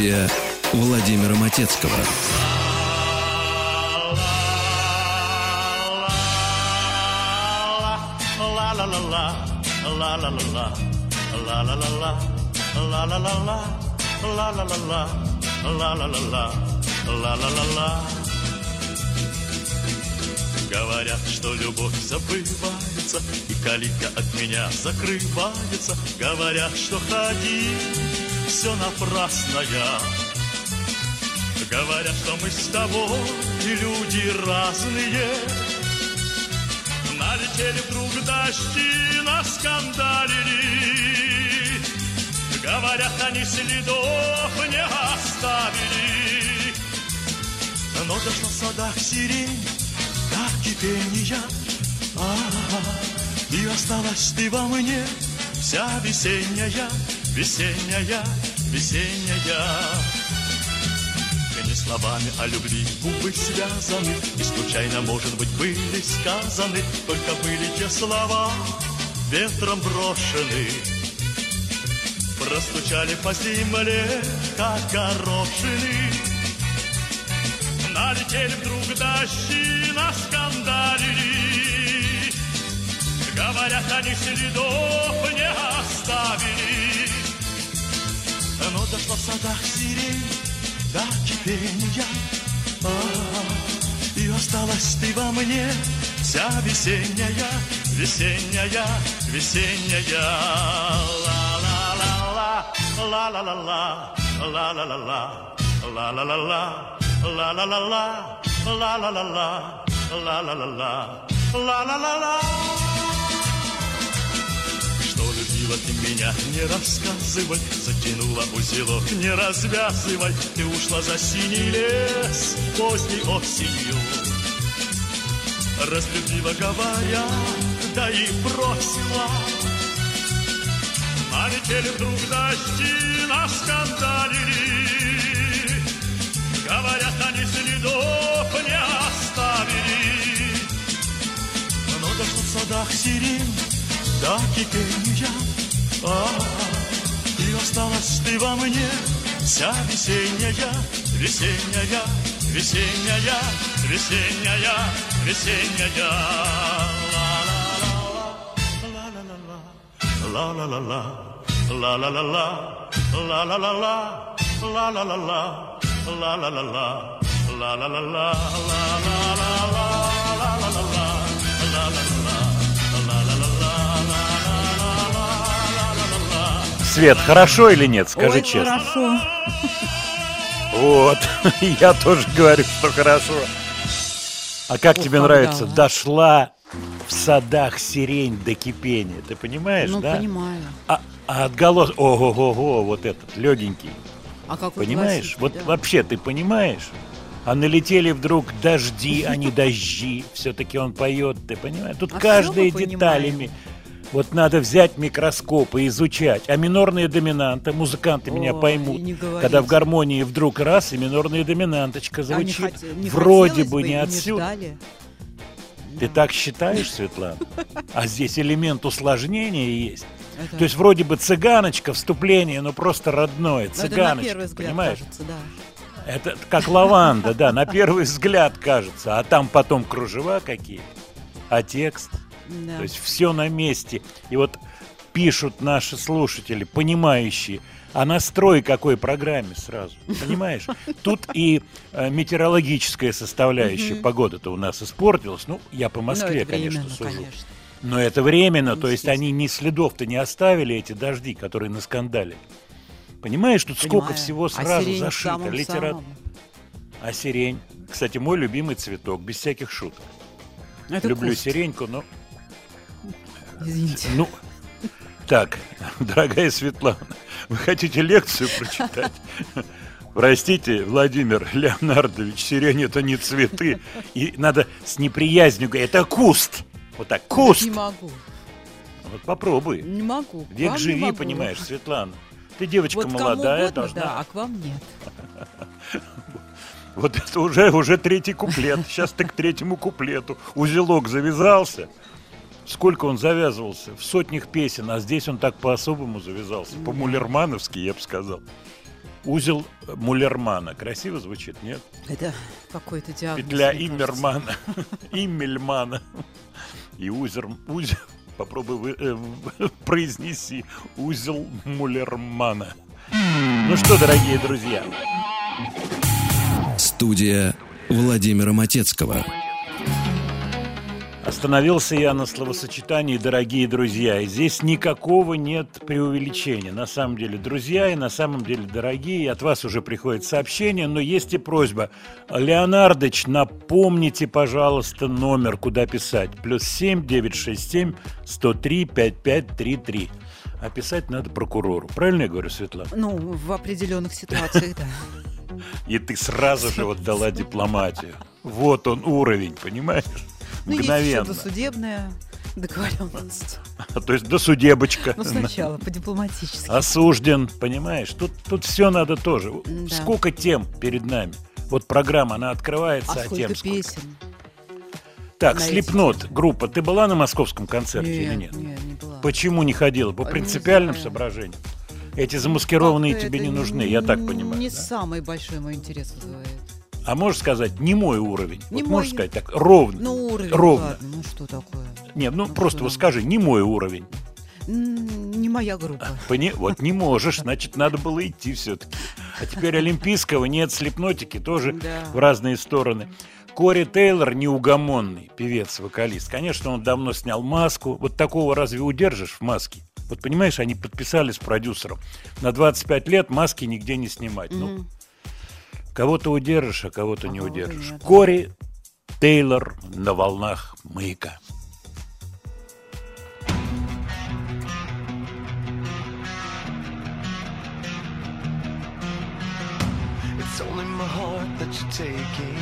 студия Владимира Матецкого. Говорят, что любовь забывается И калитка от меня закрывается Говорят, что ходи, все напрасно я. Говорят, что мы с тобой люди разные. Налетели вдруг дожди, наскандалили Говорят, они следов не оставили. Но дошла в садах сирень до кипения а И осталась ты во мне вся весенняя, весенняя, весенняя не словами о любви губы связаны И случайно, может быть, были сказаны. Только были те слова ветром брошены. Простучали по земле, как горошины. Налетели вдруг дожди, наскандалили Говорят, они следов не оставили Но дошла в садах сирень до кипения а, И осталась ты во мне вся весенняя, весенняя, весенняя. Ла-ла-ла-ла, ла-ла-ла-ла, ла-ла-ла-ла, ла-ла-ла-ла, ла-ла-ла-ла, ла-ла-ла-ла, ла-ла-ла-ла, ла-ла-ла-ла любила ты меня, не рассказывай Затянула узелок, не развязывай Ты ушла за синий лес поздней осенью. Разлюбила говоря, да и бросила. Налетели вдруг дожди, наскандалили Говорят, они следов не оставили. Но дошла в садах сирень до кипения а, И осталась ты во мне вся весенняя, весенняя, весенняя, весенняя, весенняя. Ла-ла-ла-ла, ла-ла-ла-ла, ла-ла-ла-ла, ла-ла-ла-ла, ла-ла-ла-ла, ла-ла-ла-ла, ла-ла-ла-ла, Свет, хорошо или нет, скажи Ой, честно. хорошо. Вот, я тоже говорю, что хорошо. А как Ох, тебе как нравится? Дошла в садах сирень до кипения. Ты понимаешь, Ну, да? понимаю. А, а отголос... Ого-го-го, вот этот, легенький. А как Понимаешь? Вот да. вообще ты понимаешь? А налетели вдруг дожди, а не дожди. Все-таки он поет, ты понимаешь? Тут А мы деталями. Вот надо взять микроскоп и изучать. А минорные доминанты, музыканты меня Ой, поймут, не когда в гармонии вдруг раз и минорная доминанточка А не звучит. хот- не Вроде бы не отсюда. ждали. Ты так считаешь, Светлана? А здесь элемент усложнения есть. Это- То есть вроде бы цыганочка, вступление, но просто родное. ну, это на Цыганочка, первый взгляд понимаешь? кажется, да. Это как лаванда, да, на первый взгляд кажется, а там потом кружева какие, а текст, Да. то есть все на месте. И вот пишут наши слушатели, понимающие, а настрой какой программе сразу, понимаешь? Тут и э, метеорологическая составляющая, погода-то у нас испортилась, ну, я по Ну, Москве, конечно, сужу. Но это временно, то есть они ни следов-то не оставили, эти дожди, которые на скандале. Понимаешь, тут сколько всего А сразу зашито. самом Литера- самом. А сирень? Кстати, мой любимый цветок, без всяких шуток. Это Люблю куст. сиреньку, но... Извините. Ну, так, дорогая Светлана, вы хотите лекцию прочитать? Простите, Владимир Леонардович, сирень это не цветы. И надо с неприязнью говорить, это куст. Вот так, куст. Не могу. Вот попробуй. Не могу. К Век живи, могу. понимаешь, Светлана. Ты девочка Вот молодая, угодно, должна. да, а к вам нет. Вот это уже, уже третий куплет. Сейчас ты к третьему куплету. Узелок завязался. Сколько он завязывался? В сотнях песен, а здесь он так по-особому завязался. По-мулермановски, я бы сказал. Узел Муллермана. Красиво звучит, нет? Это какой-то диагноз. Петля. Иммермана. Иммельмана. И узел... узел попробуй вы- э, произнеси. Узел Муллермана. Ну что, дорогие друзья, Студия Владимира Матецкого. Остановился я на словосочетании «дорогие друзья». И здесь никакого нет преувеличения. На самом деле друзья и на самом деле дорогие. От вас уже приходит сообщение, но есть и просьба. Леонардыч, напомните, пожалуйста, номер, куда писать. Плюс семь девять шесть семь сто три пять пять три три. А писать надо прокурору. Правильно я говорю, Светлана? Ну, в определенных ситуациях, да. И ты сразу же вот дала дипломатию. Вот он уровень, понимаешь? Ну, есть Мгновенно. досудебная договоренность. То есть досудебочка. Ну, сначала, по-дипломатически. Осужден, понимаешь? Тут, тут все надо тоже. Да. Сколько тем перед нами? Вот программа, она открывается, А а, тем сколько. песен? Так, Слепнот, группа. Ты была на московском концерте или нет? Нет, не была. Почему не ходила? По принципиальным соображениям? Эти замаскированные Как-то тебе не нужны, я так понимаю. Не да? самый большой мой интерес вызывает. А можешь сказать, не мой уровень? Не вот мой. можешь сказать так, ровно. Ну, уровень, Ровно. ладно, ну что такое? Нет, ну ну просто что вот скажи, не мой уровень. Не моя группа. Пони- Вот не можешь, значит, надо было идти все-таки. А теперь олимпийского нет, слепнотики тоже Да. в разные стороны. Кори Тейлор неугомонный певец-вокалист. Конечно, он давно снял маску. Вот такого разве удержишь в маске? Вот понимаешь, они подписали с продюсером на 25 лет маски нигде не снимать. Ну, Мгм. Кого-то удержишь, а кого-то А не удержишь. нет. Кори Тейлор на волнах маяка. It's only my heart that you're taking,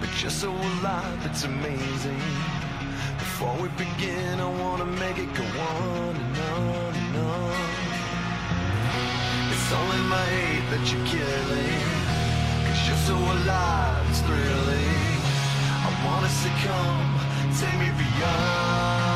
but you're so alive, it's amazing. Before we begin, I wanna make it go on and on and on. It's only my hate that you're killing, cause you're so alive, it's thrilling. I wanna succumb, take me beyond.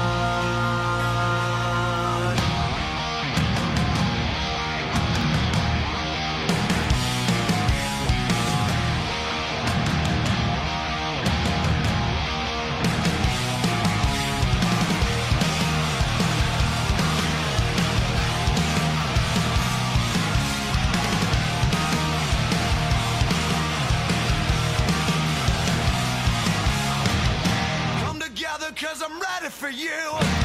I'm ready for you.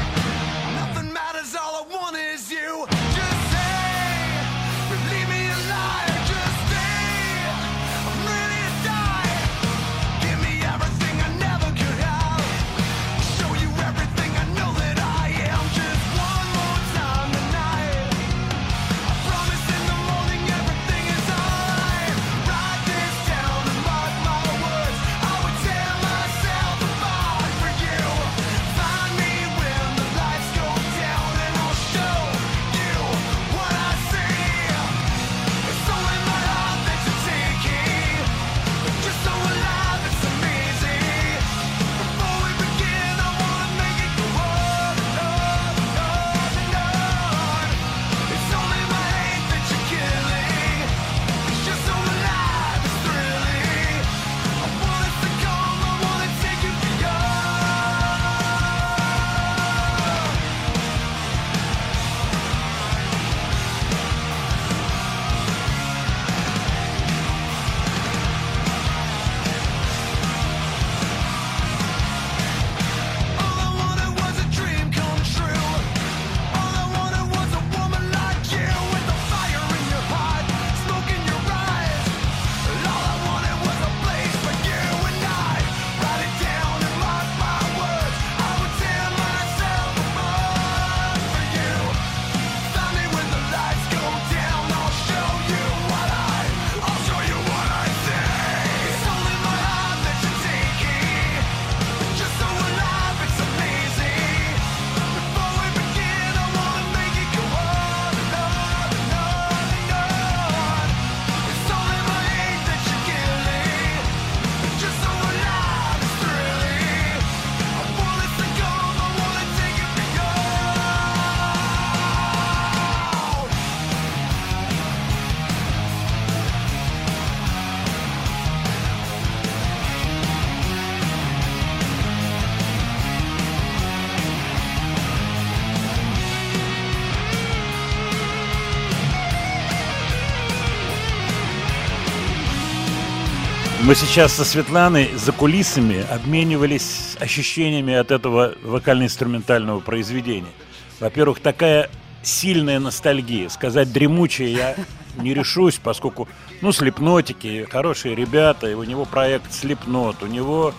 Мы сейчас со Светланой за кулисами обменивались ощущениями от этого вокально-инструментального произведения. Во-первых, такая сильная ностальгия. Сказать дремучая я не решусь, поскольку, ну, слепнотики, хорошие ребята, и у него проект Слепнот, у него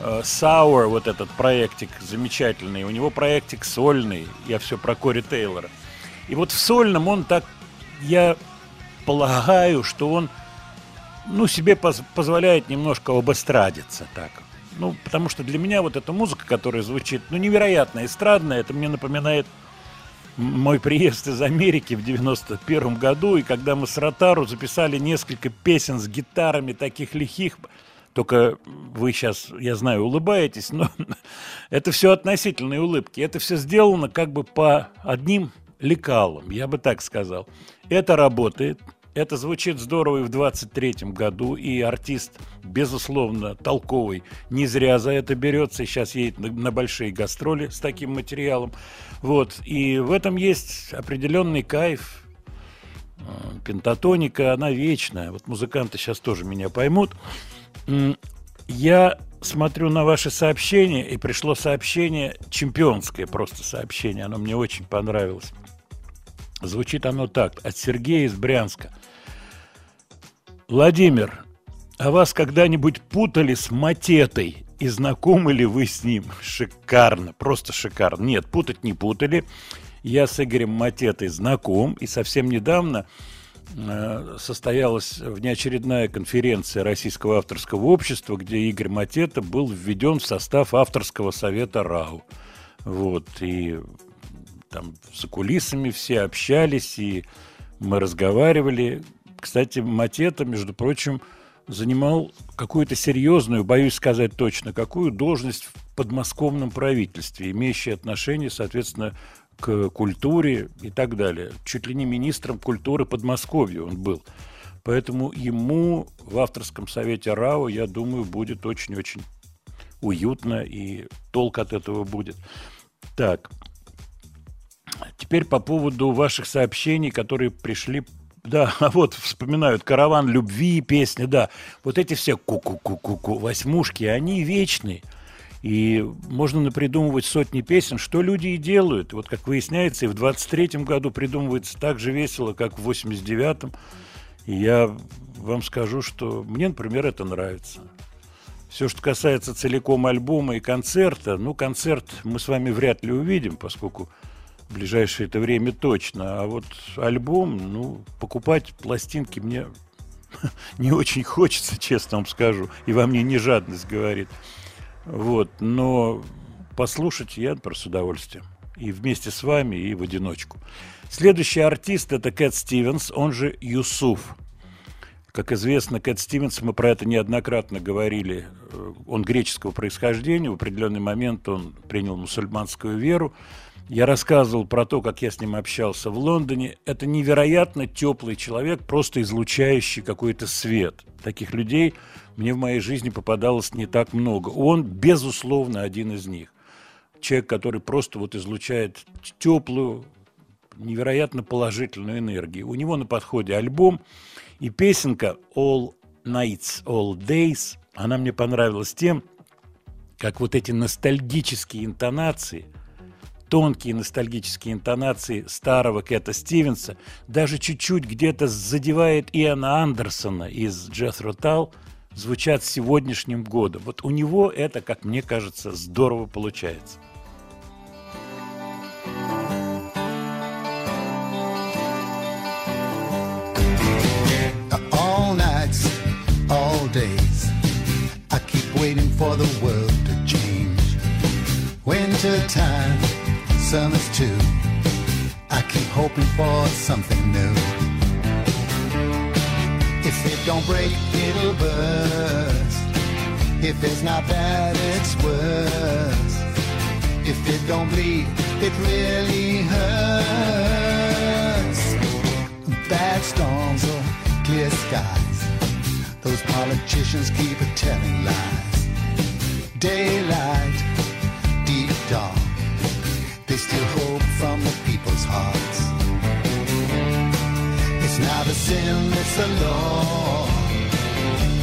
э, Sour, вот этот проектик замечательный, у него проектик сольный, я все про Кори Тейлора. И вот в сольном он так, я полагаю, что он, ну, себе поз- позволяет немножко обострадиться так. Ну, потому что для меня вот эта музыка, которая звучит, ну, невероятно эстрадная, это мне напоминает мой приезд из Америки в 91 году, и когда мы с Ротару записали несколько песен с гитарами таких лихих, только вы сейчас, я знаю, улыбаетесь, но это все относительные улыбки. Это все сделано как бы по одним лекалам, я бы так сказал. Это работает, это звучит здорово и в 23-м году, и артист, безусловно, толковый, не зря за это берется, и сейчас едет на, на большие гастроли с таким материалом. Вот, и в этом есть определенный кайф, Э, пентатоника, она вечная. Вот музыканты сейчас тоже меня поймут. Я смотрю на ваши сообщения, и пришло сообщение, чемпионское просто сообщение, оно мне очень понравилось. Звучит оно так, от Сергея из Брянска. Владимир, а вас когда-нибудь путали с Матетой? И знакомы ли вы с ним? Шикарно, просто шикарно. Нет, путать не путали. Я с Игорем Матетой знаком, и совсем недавно э, состоялась внеочередная конференция Российского авторского общества, где Игорь Матета был введен в состав авторского совета РАУ. Вот, и там за кулисами все общались, и мы разговаривали. Кстати, Матета, между прочим, занимал какую-то серьезную, боюсь сказать точно, какую должность в подмосковном правительстве, имеющие отношение, соответственно, к культуре и так далее. Чуть ли не министром культуры Подмосковья он был. Поэтому ему в авторском совете РАО, я думаю, будет очень-очень уютно и толк от этого будет. Так, теперь по поводу ваших сообщений, которые пришли да, а вот вспоминают «Караван любви» песни, да. Вот эти все ку-ку-ку-ку-ку восьмушки, они вечные. И можно напридумывать сотни песен, что люди и делают. Вот как выясняется, и в 23-м году придумывается так же весело, как в 89-м. И я вам скажу, что мне, например, это нравится. Все, что касается целиком альбома и концерта, ну, концерт мы с вами вряд ли увидим, поскольку в ближайшее это время точно. А вот альбом, ну, покупать пластинки мне не очень хочется, честно вам скажу. И во мне не жадность говорит. Вот, но послушать я просто с удовольствием. И вместе с вами, и в одиночку. Следующий артист это Кэт Стивенс, он же Юсуф. Как известно, Кэт Стивенс, мы про это неоднократно говорили, э, он греческого происхождения, в определенный момент он принял мусульманскую веру. Я рассказывал про то, как я с ним общался в Лондоне. Это невероятно теплый человек, просто излучающий какой-то свет. Таких людей мне в моей жизни попадалось не так много. Он, безусловно, один из них. Человек, который просто вот излучает теплую, невероятно положительную энергию. У него на подходе альбом и песенка All Nights, All Days. Она мне понравилась тем, как вот эти ностальгические интонации, тонкие ностальгические интонации старого Кэта Стивенса, даже чуть-чуть где-то задевает Иоанна Андерсона из Джеффро Тал, звучат сегодняшним годом. Вот у него это, как мне кажется, здорово получается. all nights, all days. I keep waiting for the world to change. Winter time, summer's too. I keep hoping for something new. If it don't break, it'll burst. If it's not bad, it's worse. If it don't bleed, it really hurts. Bad storms or clear skies. Those politicians keep telling lies. Daylight, deep dark. Still hope from the people's hearts. It's not a sin, it's a law.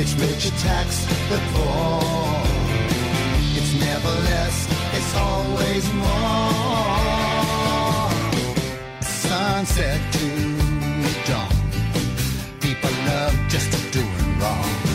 It's rich attacks the poor. It's never less, it's always more. Sunset to dawn. People love just doing wrong.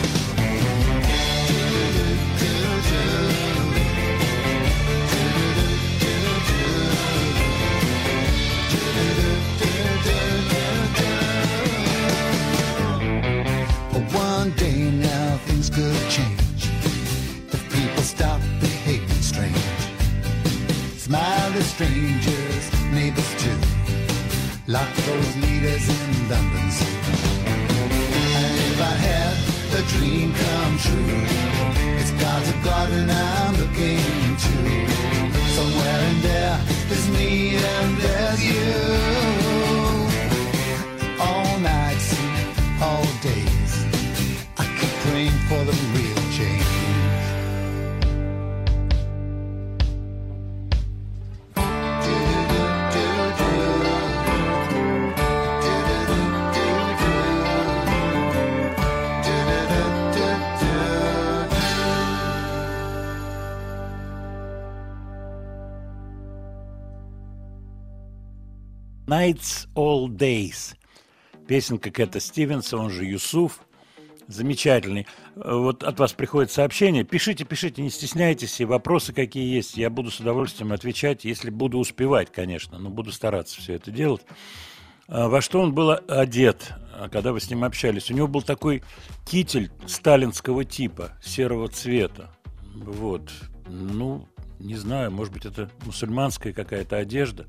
Песенка Кэта Стивенса, он же Юсуф. Замечательный. Э, Вот от вас приходит сообщение. Пишите, пишите, не стесняйтесь. И вопросы какие есть, я буду с удовольствием отвечать, если буду успевать, конечно. Но буду стараться все это делать. А Во что он был одет, а, когда вы с ним общались? У него был такой китель сталинского типа, серого цвета. Вот. Ну, не знаю, может быть, это мусульманская какая-то одежда.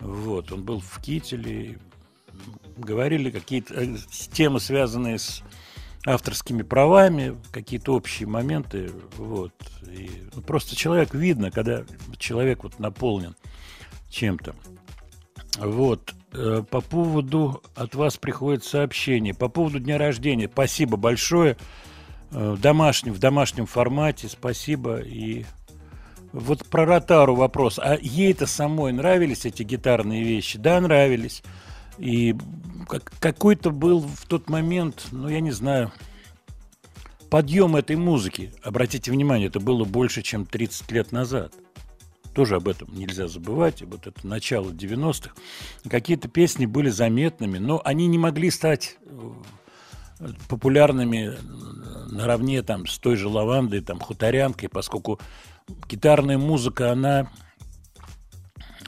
Вот, он был в кителе, говорили какие-то э, темы, связанные с авторскими правами, какие-то общие моменты, вот. И, ну, просто человек видно, когда человек вот наполнен чем-то. Вот. Э, По поводу от вас приходит сообщение. По поводу дня рождения. Спасибо большое. Э, В домашнем, в домашнем формате. Спасибо. И вот про Ротару вопрос. А ей-то самой нравились эти гитарные вещи? Да, нравились. И как- какой-то был в тот момент, ну, я не знаю, подъем этой музыки. Обратите внимание, это было больше, чем 30 лет назад. Тоже об этом нельзя забывать. Вот это начало 90-х. Какие-то песни были заметными, но они не могли стать э, популярными наравне там, с той же лавандой, там, хуторянкой, поскольку гитарная музыка, она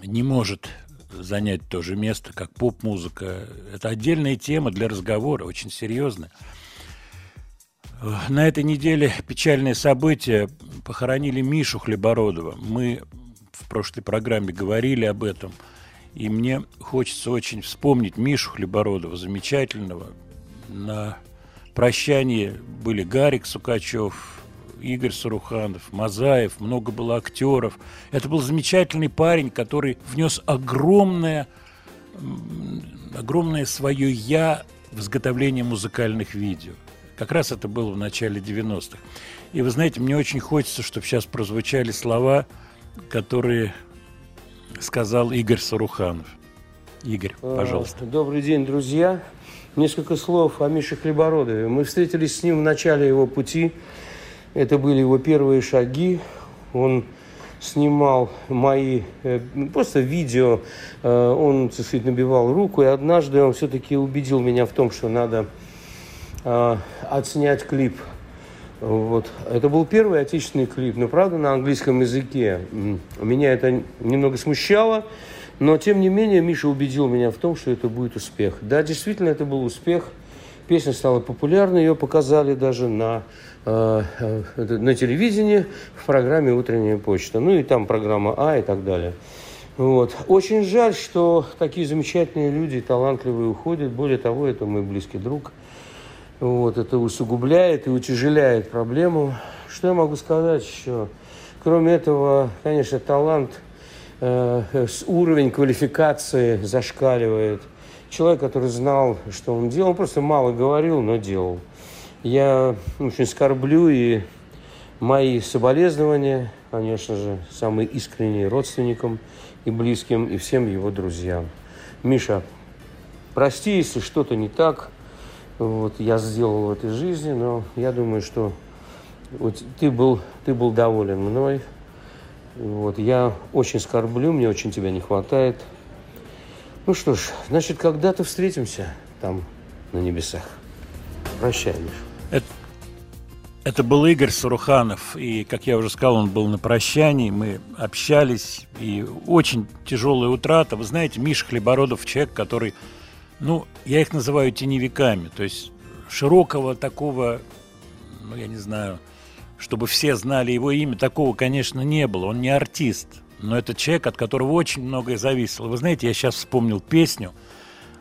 не может занять то же место, как поп-музыка. Это отдельная тема для разговора, очень серьезная. На этой неделе печальное событие. Похоронили Мишу Хлебородова. Мы в прошлой программе говорили об этом. И мне хочется очень вспомнить Мишу Хлебородова, замечательного. На прощании были Гарик Сукачев, Игорь Саруханов, Мазаев, много было актеров. Это был замечательный парень, который внес огромное, огромное свое «я» в изготовление музыкальных видео. Как раз это было в начале 90-х. И вы знаете, мне очень хочется, чтобы сейчас прозвучали слова, которые сказал Игорь Саруханов. Игорь, пожалуйста. Э, Добрый день, друзья. Несколько слов о Мише Хлебородове. Мы встретились с ним в начале его пути. Это были его первые шаги. Он снимал мои э, просто видео. Э, Он, так сказать, набивал руку. И однажды он все-таки убедил меня в том, что надо э, отснять клип. Вот. Это был первый отечественный клип, но правда на английском языке. Меня это немного смущало, но тем не менее Миша убедил меня в том, что это будет успех. Да, действительно, это был успех. Песня стала популярной, ее показали даже на, на телевидении в программе «Утренняя почта». Ну и там программа «А» и так далее. Вот. Очень жаль, что такие замечательные люди, талантливые, уходят. Более того, это мой близкий друг. Вот, это усугубляет и утяжеляет проблему. Что я могу сказать еще? Кроме этого, конечно, талант, э, уровень квалификации зашкаливает. Человек, который знал, что он делал, он просто мало говорил, но делал. Я очень скорблю и мои соболезнования, конечно же, самые искренние родственникам и близким, и всем его друзьям. Миша, прости, если что-то не так. вот, я сделал в этой жизни, но я думаю, что вот ты был, ты был доволен мной. Вот, я очень скорблю, мне очень тебя не хватает. Ну что ж, значит, когда-то встретимся там, на небесах. Прощай, Миша. Это, это был Игорь Суруханов, и, как я уже сказал, он был на прощании, мы общались, и очень тяжелая утрата. Вы знаете, Миша Хлебородов человек, который, ну, я их называю теневиками, то есть широкого такого, ну, я не знаю, чтобы все знали его имя, такого, конечно, не было. Он не артист, но это человек, от которого очень многое зависело. Вы знаете, я сейчас вспомнил песню,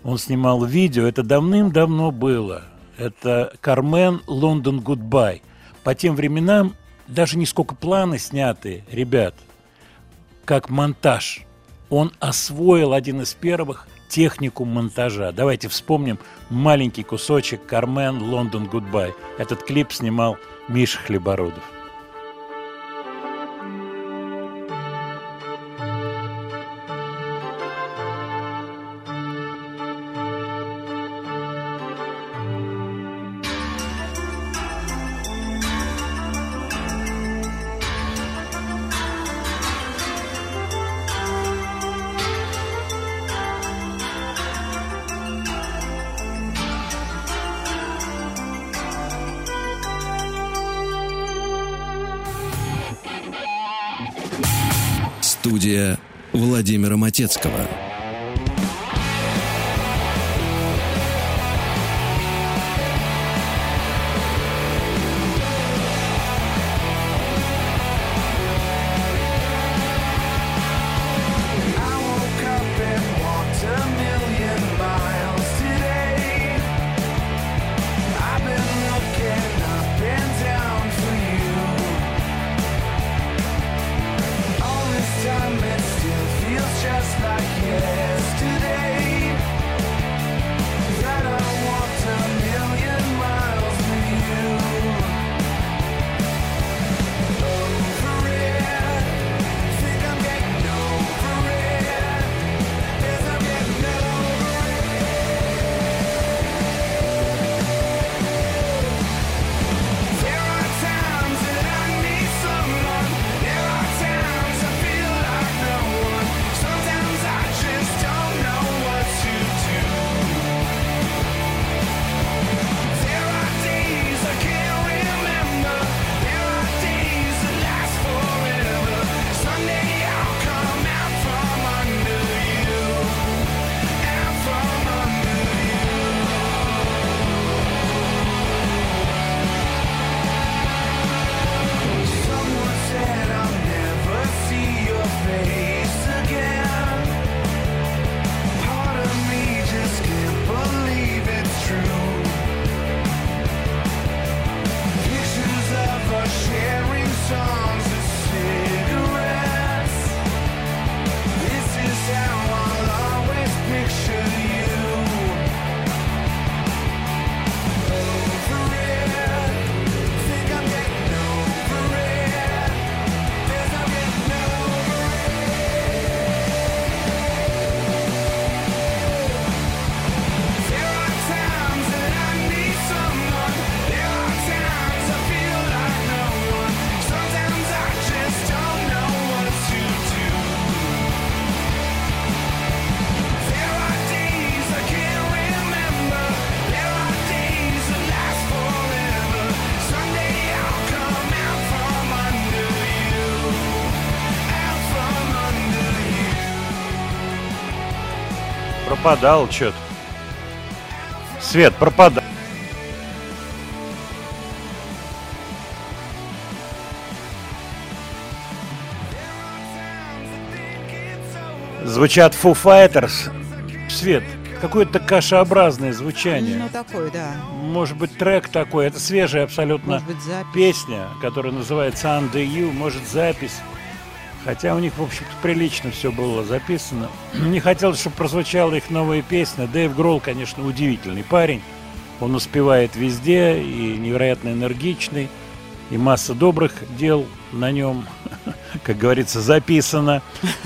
он снимал видео, это давным-давно было. Это «Кар-Мэн Лондон Goodbye». По тем временам даже не сколько планы сняты, ребят, как монтаж. Он освоил один из первых технику монтажа. Давайте вспомним маленький кусочек «Кар-Мэн Лондон Goodbye». Этот клип снимал Миша Хлебородов. Студия Владимира Матецкого. Пропадал что-то. Свет, пропадал. Звучат Foo Fighters. Свет, какое-то кашеобразное звучание. Ну, такой, да. Может быть, трек такой. Это свежая абсолютно Может быть, запись. песня, которая называется Under You. Может, запись. Хотя у них, в общем-то, прилично все было записано. Не хотелось, чтобы прозвучала их новая песня. Дэйв Гролл, конечно, удивительный парень. Он успевает везде и невероятно энергичный. И масса добрых дел на нем, как говорится, записано.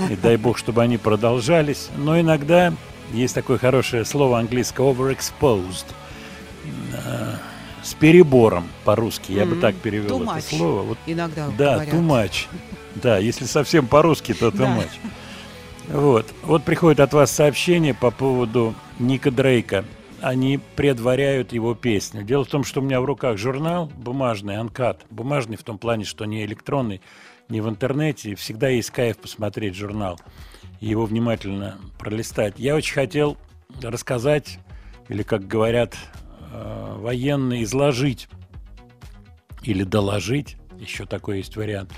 И дай бог, чтобы они продолжались. Но иногда есть такое хорошее слово английское overexposed. э, с перебором по-русски. Я бы так перевел too это much. слово. Вот Иногда да, говорят. too much. Да, если совсем по-русски, то Да. much. Вот. Вот приходит от вас сообщение по поводу Ника Дрейка. Они предваряют его песню. Дело в том, что у меня в руках журнал бумажный, анкат. Бумажный в том плане, что не электронный, не в интернете. Всегда есть кайф посмотреть журнал и его внимательно пролистать. Я очень хотел рассказать, или, как говорят э, военные, изложить или доложить, еще такой есть вариант,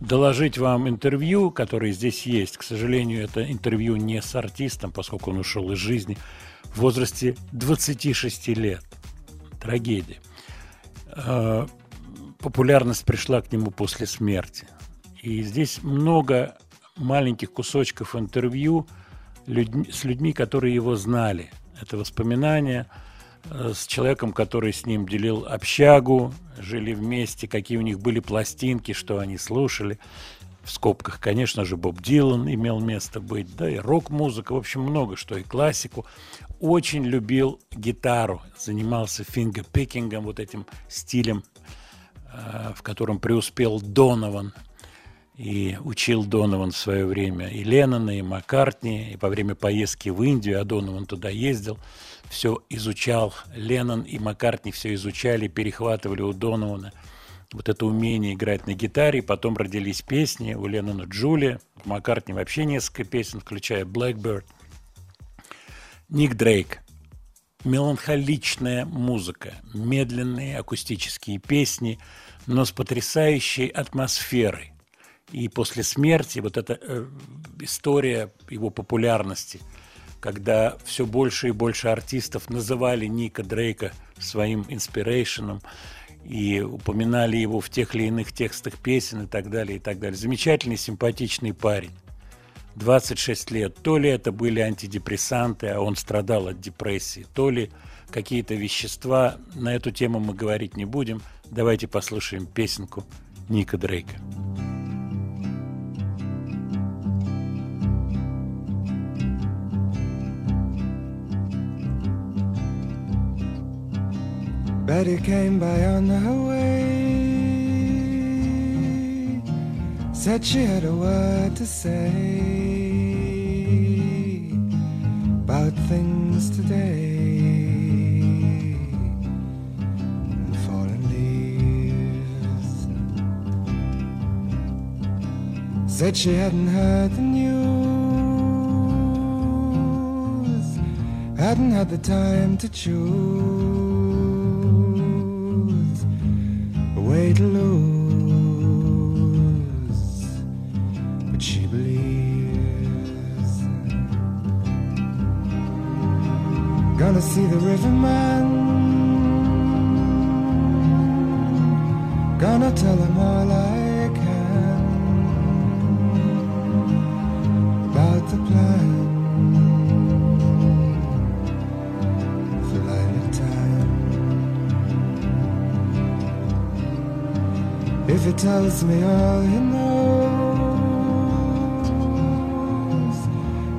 доложить вам интервью, которое здесь есть. К сожалению, это интервью не с артистом, поскольку он ушел из жизни в возрасте 26 лет. Трагедия. Э, Популярность пришла к нему после смерти. И здесь много маленьких кусочков интервью с людьми, которые его знали. Это воспоминания с человеком, который с ним делил общагу, жили вместе, какие у них были пластинки, что они слушали. В скобках, конечно же, Боб Дилан имел место быть, да, и рок-музыка, в общем, много что, и классику. Очень любил гитару, занимался фингерпикингом, вот этим стилем, э, в котором преуспел Донован. И учил Донован в свое время и Леннона, и Маккартни, и во время поездки в Индию, а Донован туда ездил, все изучал. Леннон и Маккартни все изучали, перехватывали у Донована вот это умение играть на гитаре. Потом родились песни у Леннона Джулия, у Маккартни вообще несколько песен, включая Blackbird. Ник Дрейк. Меланхоличная музыка, медленные акустические песни, но с потрясающей атмосферой. И после смерти вот эта э, история его популярности, когда все больше и больше артистов называли Ника Дрейка своим инспирейшеном и упоминали его в тех или иных текстах песен и так далее, и так далее. Замечательный, симпатичный парень. 26 лет. То ли это были антидепрессанты, а он страдал от депрессии, то ли какие-то вещества. На эту тему мы говорить не будем. Давайте послушаем песенку Ника Дрейка. Betty came by on her way. Said she had a word to say about things today. fallen leaves. Said she hadn't heard the news, hadn't had the time to choose way to lose, but she believes. Gonna see the riverman. Gonna tell him all I can about the plan If he tells me all he knows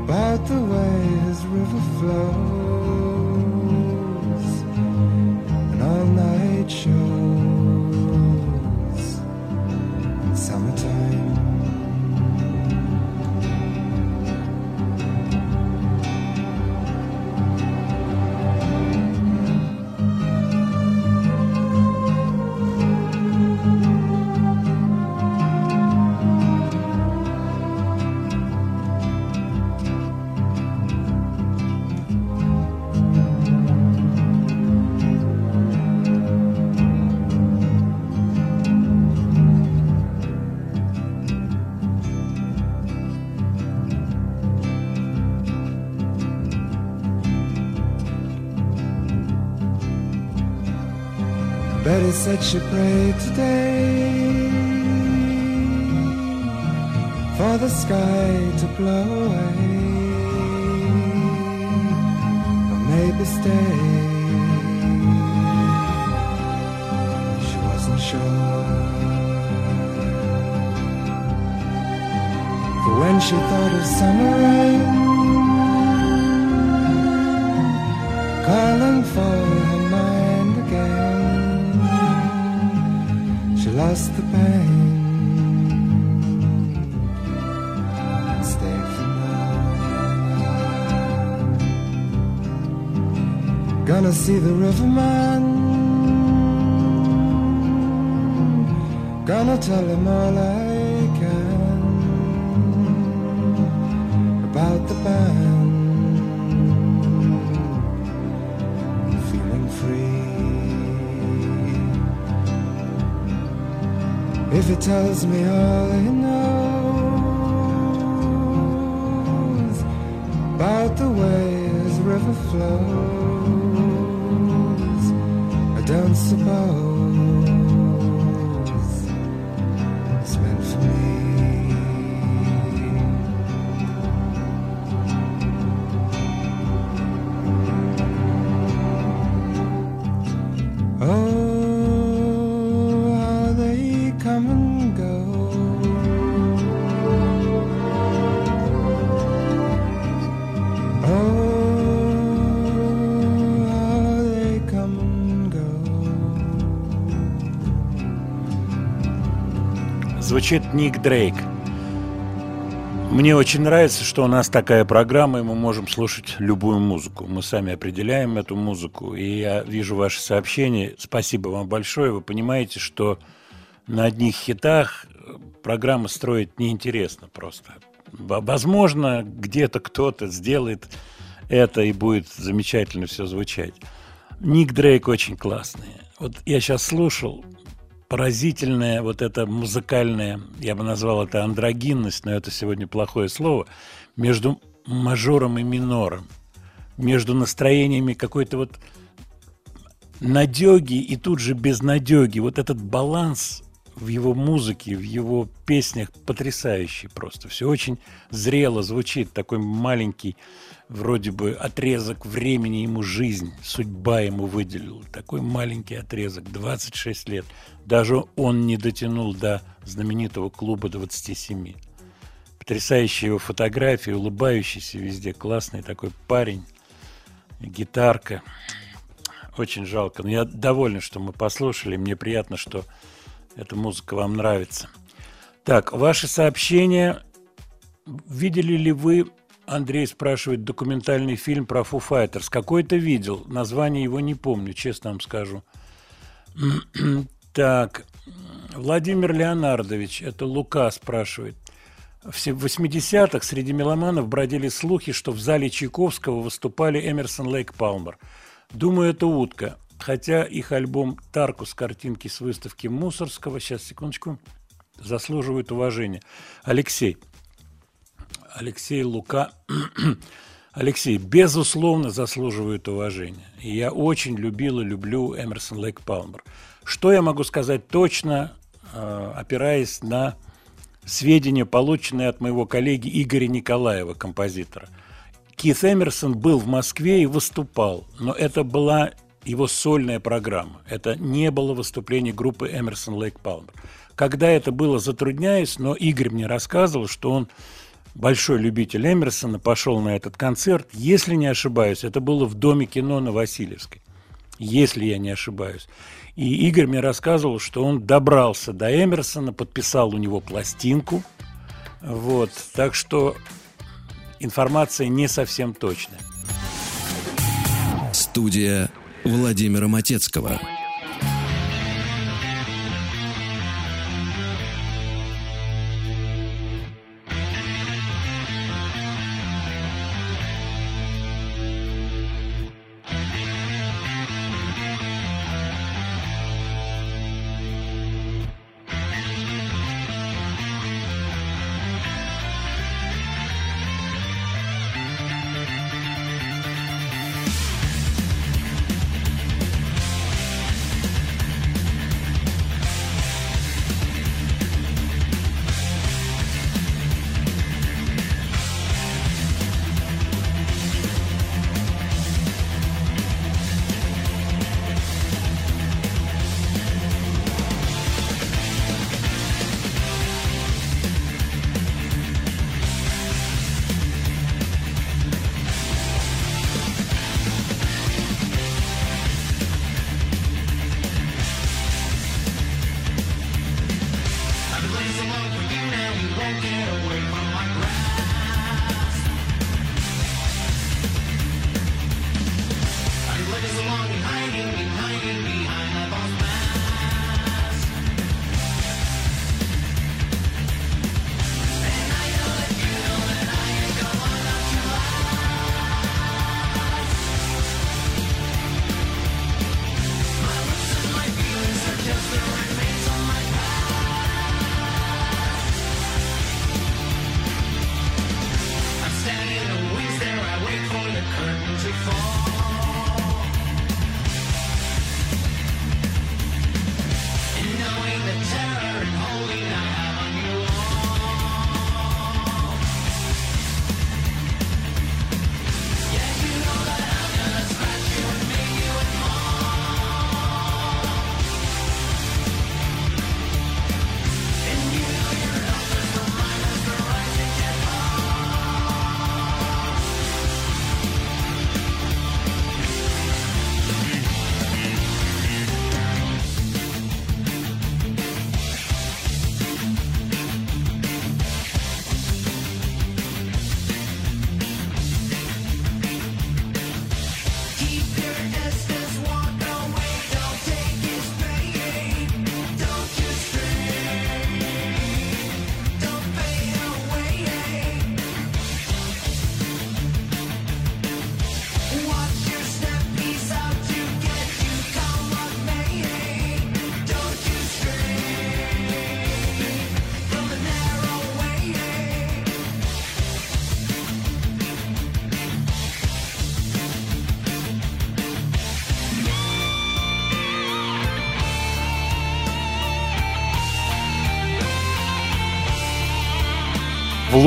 about the way his river flows She prayed today for the sky to blow away, or maybe stay. She wasn't sure. For when she thought of summer rain calling for past the pain. Stay for now. Gonna see the riverman. Gonna tell him all I tells me all he Звучит Ник Дрейк. Мне очень нравится, что у нас такая программа, и мы можем слушать любую музыку. Мы сами определяем эту музыку, и я вижу ваши сообщения. Спасибо вам большое. Вы понимаете, что на одних хитах программы строить неинтересно просто. Во- Возможно, где-то кто-то сделает это, и будет замечательно все звучать. Ник Дрейк очень классный. Вот я сейчас слушал, поразительная вот эта музыкальная, я бы назвал это андрогинность, но это сегодня плохое слово, между мажором и минором, между настроениями какой-то вот надеги и тут же безнадеги. Вот этот баланс в его музыке, в его песнях потрясающий просто. Все очень зрело звучит, такой маленький вроде бы отрезок времени ему жизнь, судьба ему выделила. Такой маленький отрезок, 26 лет. Даже он не дотянул до знаменитого клуба 27. Потрясающие его фотографии, улыбающийся везде, классный такой парень, гитарка. Очень жалко. Но я доволен, что мы послушали. Мне приятно, что эта музыка вам нравится. Так, ваши сообщения. Видели ли вы, Андрей спрашивает, документальный фильм про Foo Fighters? Какой-то видел. Название его не помню, честно вам скажу. Так, Владимир Леонардович, это Лука спрашивает. В се- в 80-х среди меломанов бродили слухи, что в зале Чайковского выступали Эмерсон Лейк Палмер. Думаю, это утка. Хотя их альбом «Таркус» картинки с выставки Мусорского, сейчас, секундочку, заслуживает уважения. Алексей, Алексей Лука, Алексей, безусловно, заслуживает уважения. И я очень любил и люблю Эмерсон Лейк Палмер. Что я могу сказать точно, э, опираясь на сведения, полученные от моего коллеги Игоря Николаева, композитора. Кит Эмерсон был в Москве и выступал, но это была его сольная программа. Это не было выступление группы Эмерсон Лейк Палмер. Когда это было, затрудняюсь, но Игорь мне рассказывал, что он большой любитель Эмерсона, пошел на этот концерт. Если не ошибаюсь, это было в Доме кино на Васильевской. Если я не ошибаюсь. И Игорь мне рассказывал, что он добрался до Эмерсона, подписал у него пластинку. Вот. Так что информация не совсем точная. Студия Владимира Матецкого.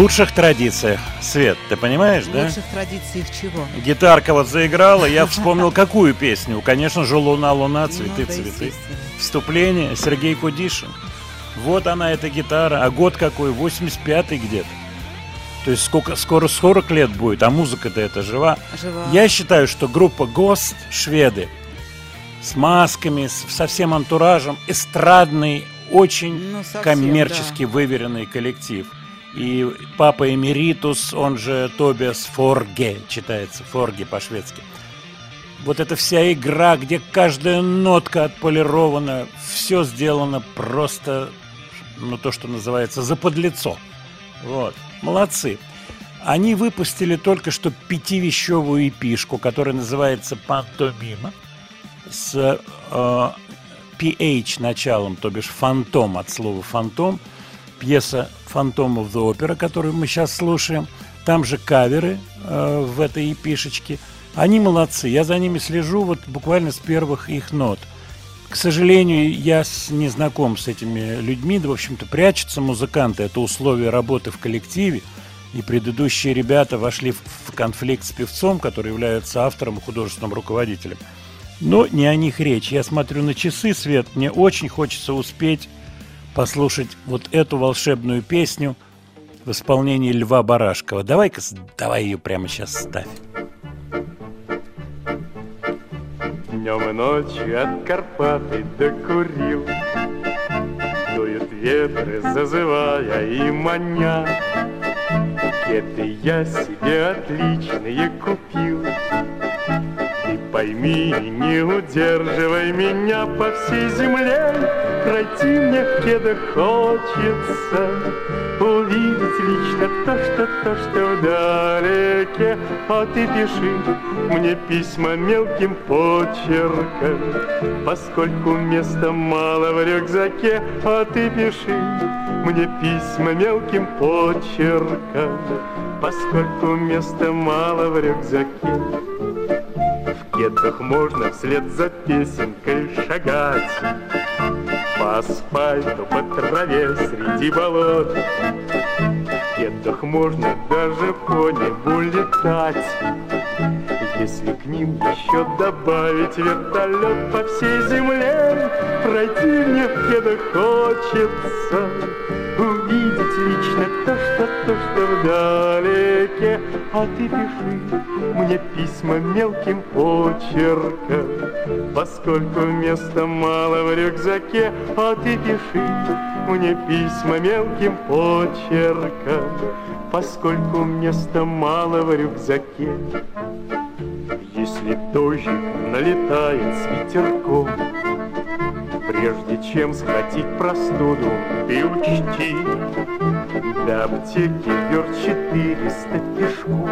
Лучших традициях. Свет, ты понимаешь, В да? лучших традициях чего? Гитарка вот заиграла, я вспомнил, какую песню. Конечно же, «Луна, луна, цветы, Ну да, цветы». естественно. Вступление Сергей Кудишин. Вот она, эта гитара. А год какой? 85-й где-то. То есть сколько, скоро 40 лет будет, а музыка-то это жива. Жива. Я считаю, что группа ГОСТ, шведы, с масками, с- со всем антуражем, эстрадный, очень Ну, совсем, коммерчески выверенный коллектив. И папа Эмеритус, он же Тобиас Форге, читается Форге по-шведски. Вот эта вся игра, где каждая нотка отполирована, все сделано просто, ну, то, что называется, заподлицо. Вот. Молодцы. Они выпустили только что пятивещевую эпишку, которая называется «Пантомима» с э, PH началом, то бишь «фантом» от слова «фантом». Пьеса «Фантом the Opera», которую мы сейчас слушаем. Там же каверы э, в этой эпишечке. Они молодцы. Я за ними слежу вот буквально с первых их нот. К сожалению, я не знаком с этими людьми, да, в общем-то, прячутся музыканты. Это условие работы в коллективе. И предыдущие ребята вошли в в конфликт с певцом, который является автором и художественным руководителем. Но не о них речь. Я смотрю на часы, Свет, мне очень хочется успеть послушать вот эту волшебную песню в исполнении Льва Барашкова. Давай-ка, давай ее прямо сейчас ставь. Днем и ночью от Карпаты докурил Дуют ветры, зазывая и маня Кеты я себе отличные купил пойми, не удерживай меня по всей земле. Пройти мне в кедах хочется Увидеть лично то, что, то, что вдалеке А ты пиши мне письма мелким почерком Поскольку места мало в рюкзаке. А ты пиши мне письма мелким почерком Поскольку места мало в рюкзаке в кедах можно вслед за песенкой шагать. По асфальту, по траве, среди болот. В кедах можно даже по небу летать Если к ним еще добавить вертолет по всей земле Пройти мне в кедах хочется Увидеть лично то, что, то, что вдалеке А ты пиши мне письма мелким почерком. Поскольку места мало в рюкзаке А ты пиши мне письма мелким почерком, Поскольку места мало в рюкзаке. Если дождик налетает с ветерком, Прежде чем схватить простуду, ты учти, До аптеки верт четыреста пешком.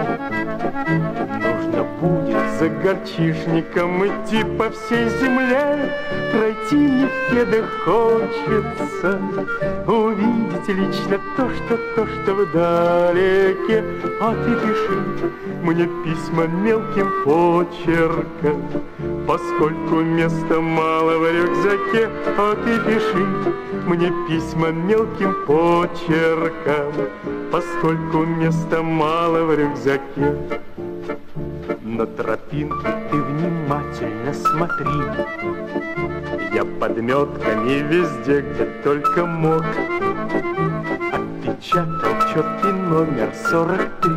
Нужно будет за горчишником идти по всей земле, Пройти мне в кедах хочется, Увидеть лично то, что, то, что вдалеке. А ты пиши мне письма мелким почерком, Поскольку места мало в рюкзаке, а ты пиши мне письма мелким почерком, Поскольку места мало в рюкзаке. На тропинке ты внимательно смотри, Я подметками везде, где только мог, Отпечатал четкий номер 43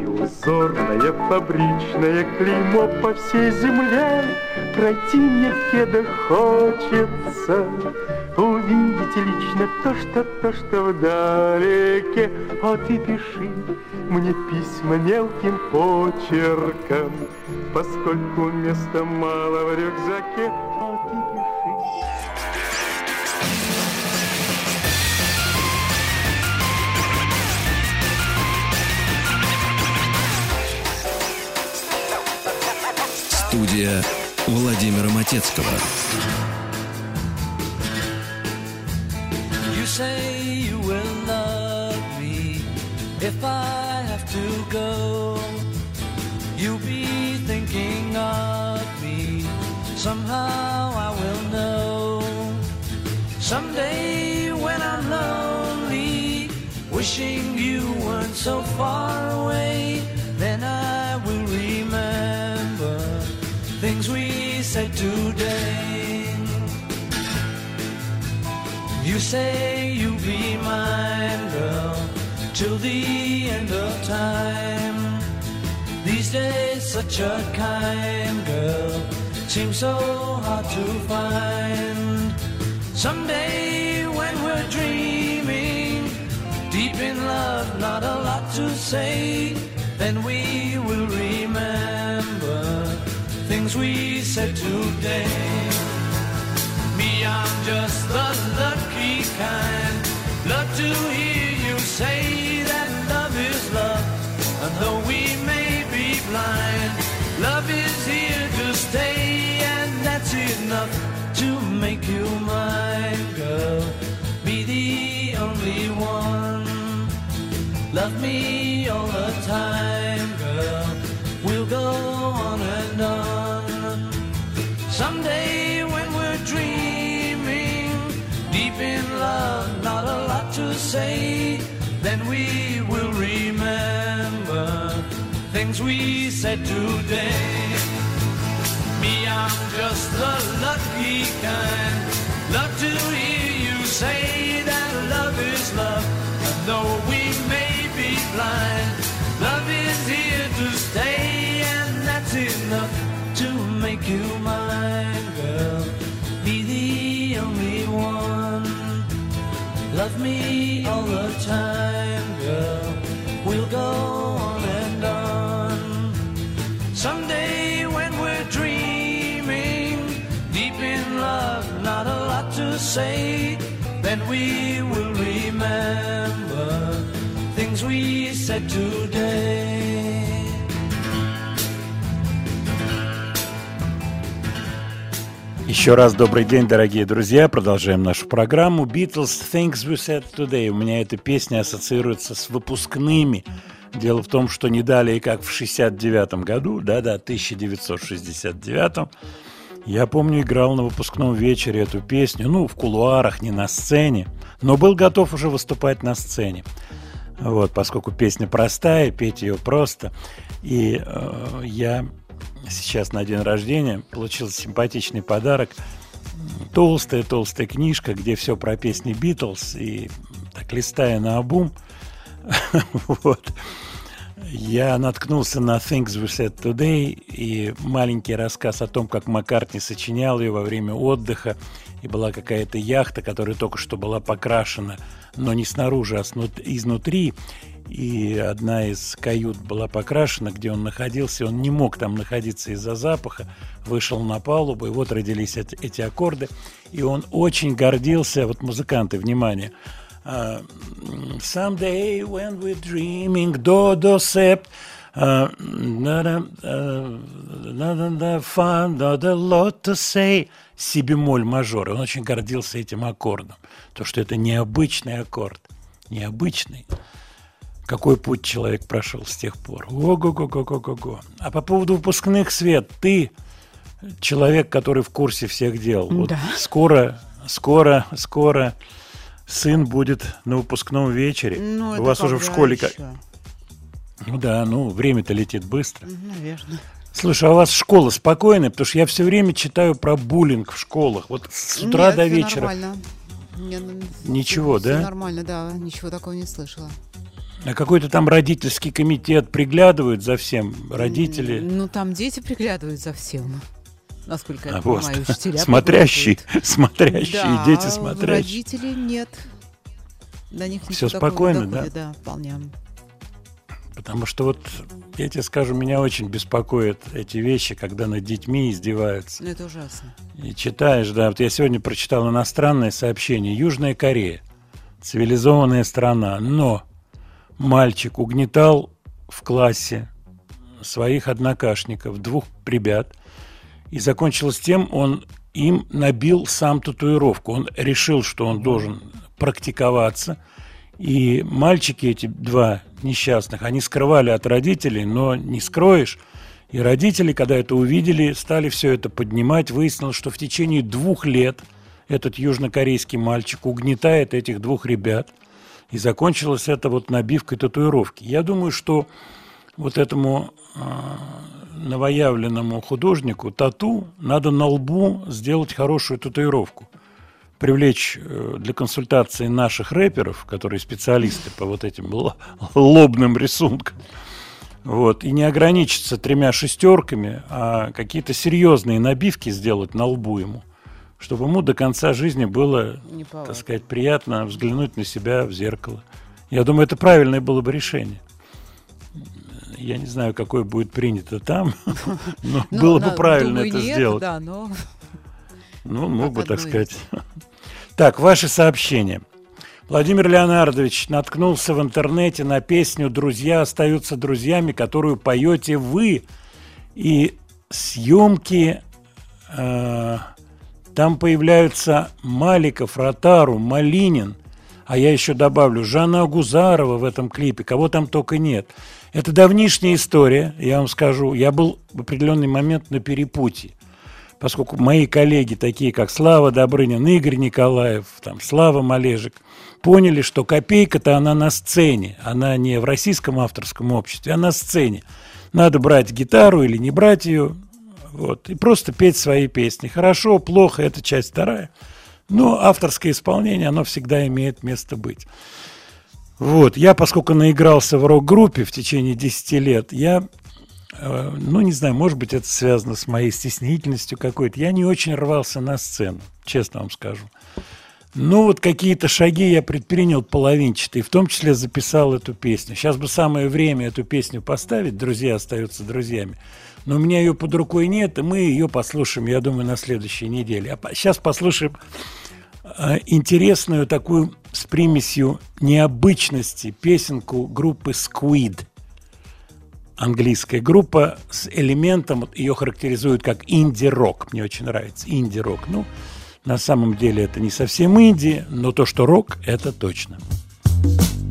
И узорное фабричное клеймо по всей земле Пройти в кедах хочется Увидеть лично то, что, то, что вдалеке. А ты пиши мне письма мелким почерком Поскольку места мало в рюкзаке. А ты пиши. Студия Владимира Матецкого. You say you will love me if I have to go. You'll be thinking of me. Somehow I will know. Someday when I'm lonely, wishing you weren't so far away, You say you'll be mine, girl, till the end of time. These days, such a kind girl seems so hard to find. Someday, when we're dreaming, deep in love, not a lot to say, then we will remember things we said today. Just the lucky kind. Love to hear you say that love is love. And though we may be blind, love is here to stay, and that's enough to make you mine, girl. Be the only one. Love me said today. Me, I'm just the lucky kind. Love to hear you say that love is love. And though we may be blind, love is here to stay, and that's enough to make you mine, girl. Be the only one. Love me all the time, say, then we will remember things we said today. Еще раз добрый день, дорогие друзья. Продолжаем нашу программу. Beatles Things We Said Today. У меня эта песня ассоциируется с выпускными. Дело в том, что не далее, как в 69 году, да-да, 1969, я помню, играл на выпускном вечере эту песню, ну, в кулуарах, не на сцене, но был готов уже выступать на сцене. Вот, поскольку песня простая, петь ее просто. И э, я сейчас на день рождения получил симпатичный подарок. Толстая-толстая книжка, где все про песни Битлз. И так листая на обум, вот, Я наткнулся на Things We Said Today и маленький рассказ о том, как Маккартни сочинял ее во время отдыха. И была какая-то яхта, которая только что была покрашена, но не снаружи, а изнутри. И одна из кают была покрашена, где он находился. Он не мог там находиться из-за запаха. Вышел на палубу, и вот родились эти, эти аккорды. И он очень гордился, вот музыканты, внимание, а, м, Someday when we're dreaming, do, do, sep, а, на-на, а, на-на-на, fun, do, do, lot to say, си бемоль мажор. Он очень гордился этим аккордом. То, что это необычный аккорд. Необычный. Какой путь человек прошел с тех пор. Ого-го-го-го-го-го. А по поводу выпускных, Свет, ты человек, который в курсе всех дел. Вот Да. скоро, скоро, скоро сын будет на выпускном вечере. Ну, У вас уже в школе... как-? Ну да, ну время-то летит быстро. Наверное. Слушай, а у вас школа спокойная? Потому что я все время читаю про буллинг в школах. Вот с утра Нет, до вечера. нормально. Я, н- Ничего, всё да? нормально, да. Ничего такого не слышала. А какой-то там родительский комитет приглядывают за всем. Родители. Ну, там дети приглядывают за всем. Насколько я А вот, понимаю, учителя смотрящие, смотрящие, Да, дети смотрящие. родители нет. До них не спокойно, доходит, да? вполне. Потому что вот, я тебе скажу, меня очень беспокоят эти вещи, когда над детьми издеваются. Ну, это ужасно. И читаешь, да, вот я сегодня прочитал иностранное сообщение. Южная Корея, цивилизованная страна, но мальчик угнетал в классе своих однокашников, двух ребят, и закончилось тем, он им набил сам татуировку. Он решил, что он должен практиковаться, и мальчики эти два несчастных, они скрывали от родителей, но не скроешь. И родители, когда это увидели, стали все это поднимать. Выяснилось, что в течение двух лет этот южнокорейский мальчик угнетает этих двух ребят. И закончилось это вот набивкой татуировки. Я думаю, что вот этому а, новоявленному художнику тату надо на лбу сделать хорошую татуировку. Привлечь э, для консультации наших рэперов, которые специалисты по вот этим лобным рисункам. Вот. И не ограничиться тремя шестерками, а какие-то серьезные набивки сделать на лбу ему, чтобы ему до конца жизни было, так сказать, приятно взглянуть на себя в зеркало. Я думаю, это правильное было бы решение. Я не знаю, какое будет принято там, но Ну, было бы правильно это сделать. Ну, мог бы, так сказать. Так, ваши сообщения. Владимир Леонардович наткнулся в интернете на песню «Друзья остаются друзьями», которую поете вы. И съемки э, там появляются Маликов, Ротару, Малинин. А я еще добавлю Жанна Агузарова в этом клипе, кого там только нет. Это давнишняя история, я вам скажу. Я был в определенный момент на перепутье поскольку мои коллеги, такие как Слава Добрынин, Игорь Николаев, там, Слава Малежик, поняли, что копейка-то она на сцене, она не в российском авторском обществе, а на сцене. Надо брать гитару или не брать ее, вот, и просто петь свои песни. Хорошо, плохо, это часть вторая. Но авторское исполнение, оно всегда имеет место быть. Вот, я, поскольку наигрался в рок-группе в течение 10 лет, я Э, ну, не знаю, может быть, это связано с моей стеснительностью какой-то. Я не очень рвался на сцену, честно вам скажу. Ну, вот какие-то шаги я предпринял половинчатые, в том числе записал эту песню. Сейчас бы самое время эту песню поставить, «Друзья остаются друзьями». Но у меня ее под рукой нет, и мы ее послушаем, я думаю, на следующей неделе. А сейчас послушаем э, интересную такую с примесью необычности песенку группы Squid – английская группа с элементом, ее характеризуют как инди-рок. Мне очень нравится инди-рок. Ну, на самом деле это не совсем инди, но то, что рок, это точно. my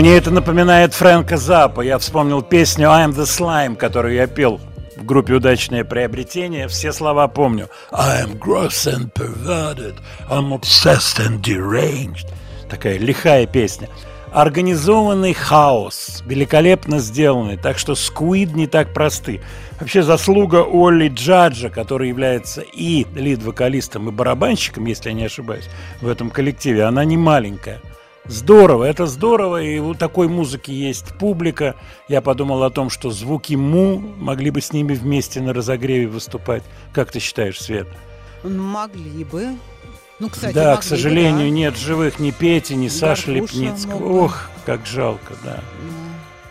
Мне это напоминает Фрэнка Запа. Я вспомнил песню I'm the Slime, которую я пел в группе «Удачное приобретение». Все слова помню. I am gross and perverted. I'm obsessed and deranged. Такая лихая песня. Организованный хаос, великолепно сделанный, так что сквид не так просты. Вообще заслуга Олли Джаджа, который является и лид-вокалистом, и барабанщиком, если я не ошибаюсь, в этом коллективе, она не маленькая. Здорово, это здорово, и у такой музыки есть публика. Я подумал о том, что звуки Му могли бы с ними вместе на разогреве выступать. Как ты считаешь, Свет? Могли бы. Ну, кстати, да, могли к бы, сожалению, да. нет живых ни Пети, ни Саши Лепницкого. бы. Ох, как жалко, да.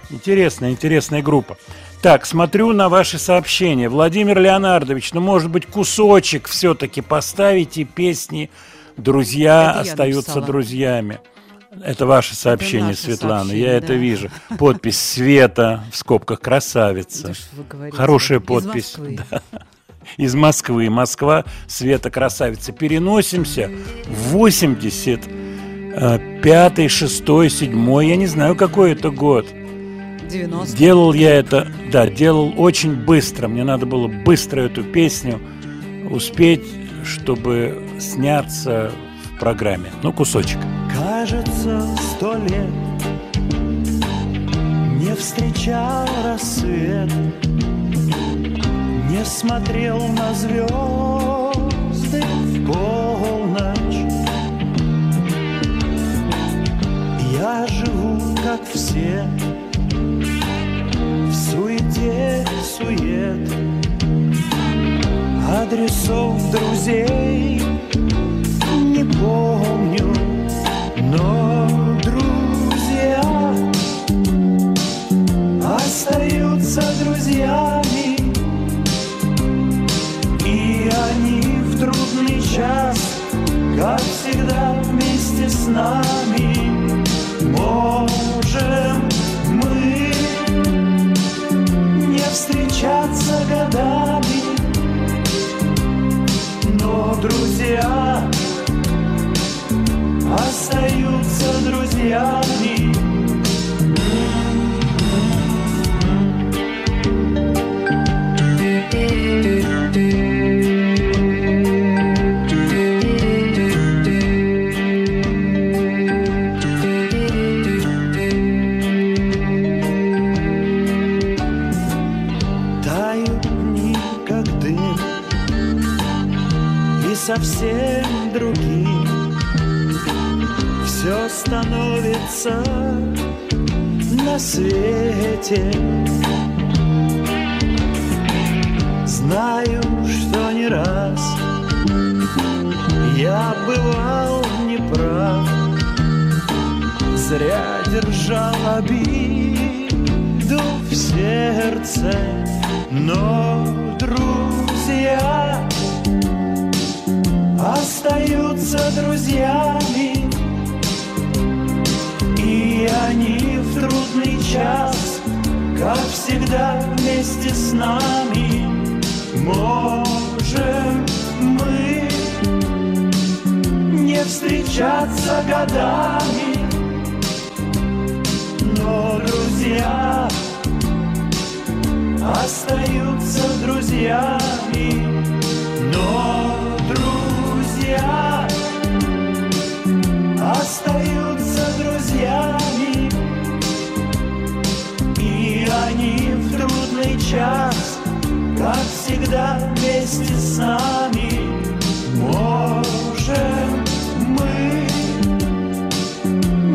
Интересная, интересная группа. Так, смотрю на ваши сообщения. Владимир Леонардович, ну, может быть, кусочек все-таки поставите песни «Друзья Это остаются друзьями». Это ваше сообщение, наше Светлана. сообщение, Я это да. вижу. Подпись Света в скобках красавица. Да. Хорошая Из подпись. Москвы. Да. Из Москвы. Москва, Света красавица. Переносимся в 80 э, пятый, шестой, седьмой, я не знаю, какой это год. 90 Делал я это, да, делал очень быстро. Мне надо было быстро эту песню успеть, чтобы сняться программе. Ну, кусочек. Кажется, сто лет Не встречал рассвет Не смотрел на звезды в полночь Я живу, как все В суете сует Адресов друзей не помню но друзья остаются друзьями, и они в трудный час, как всегда, вместе с нами. Можем мы не встречаться годами, но друзья остаются друзьями. Свете. Знаю, что не раз я бывал неправ, зря держал обиду всегда, вместе с нами. Можем мы не встречаться годами, но друзья остаются друзьями, трудный час, как всегда, вместе с нами. Можем мы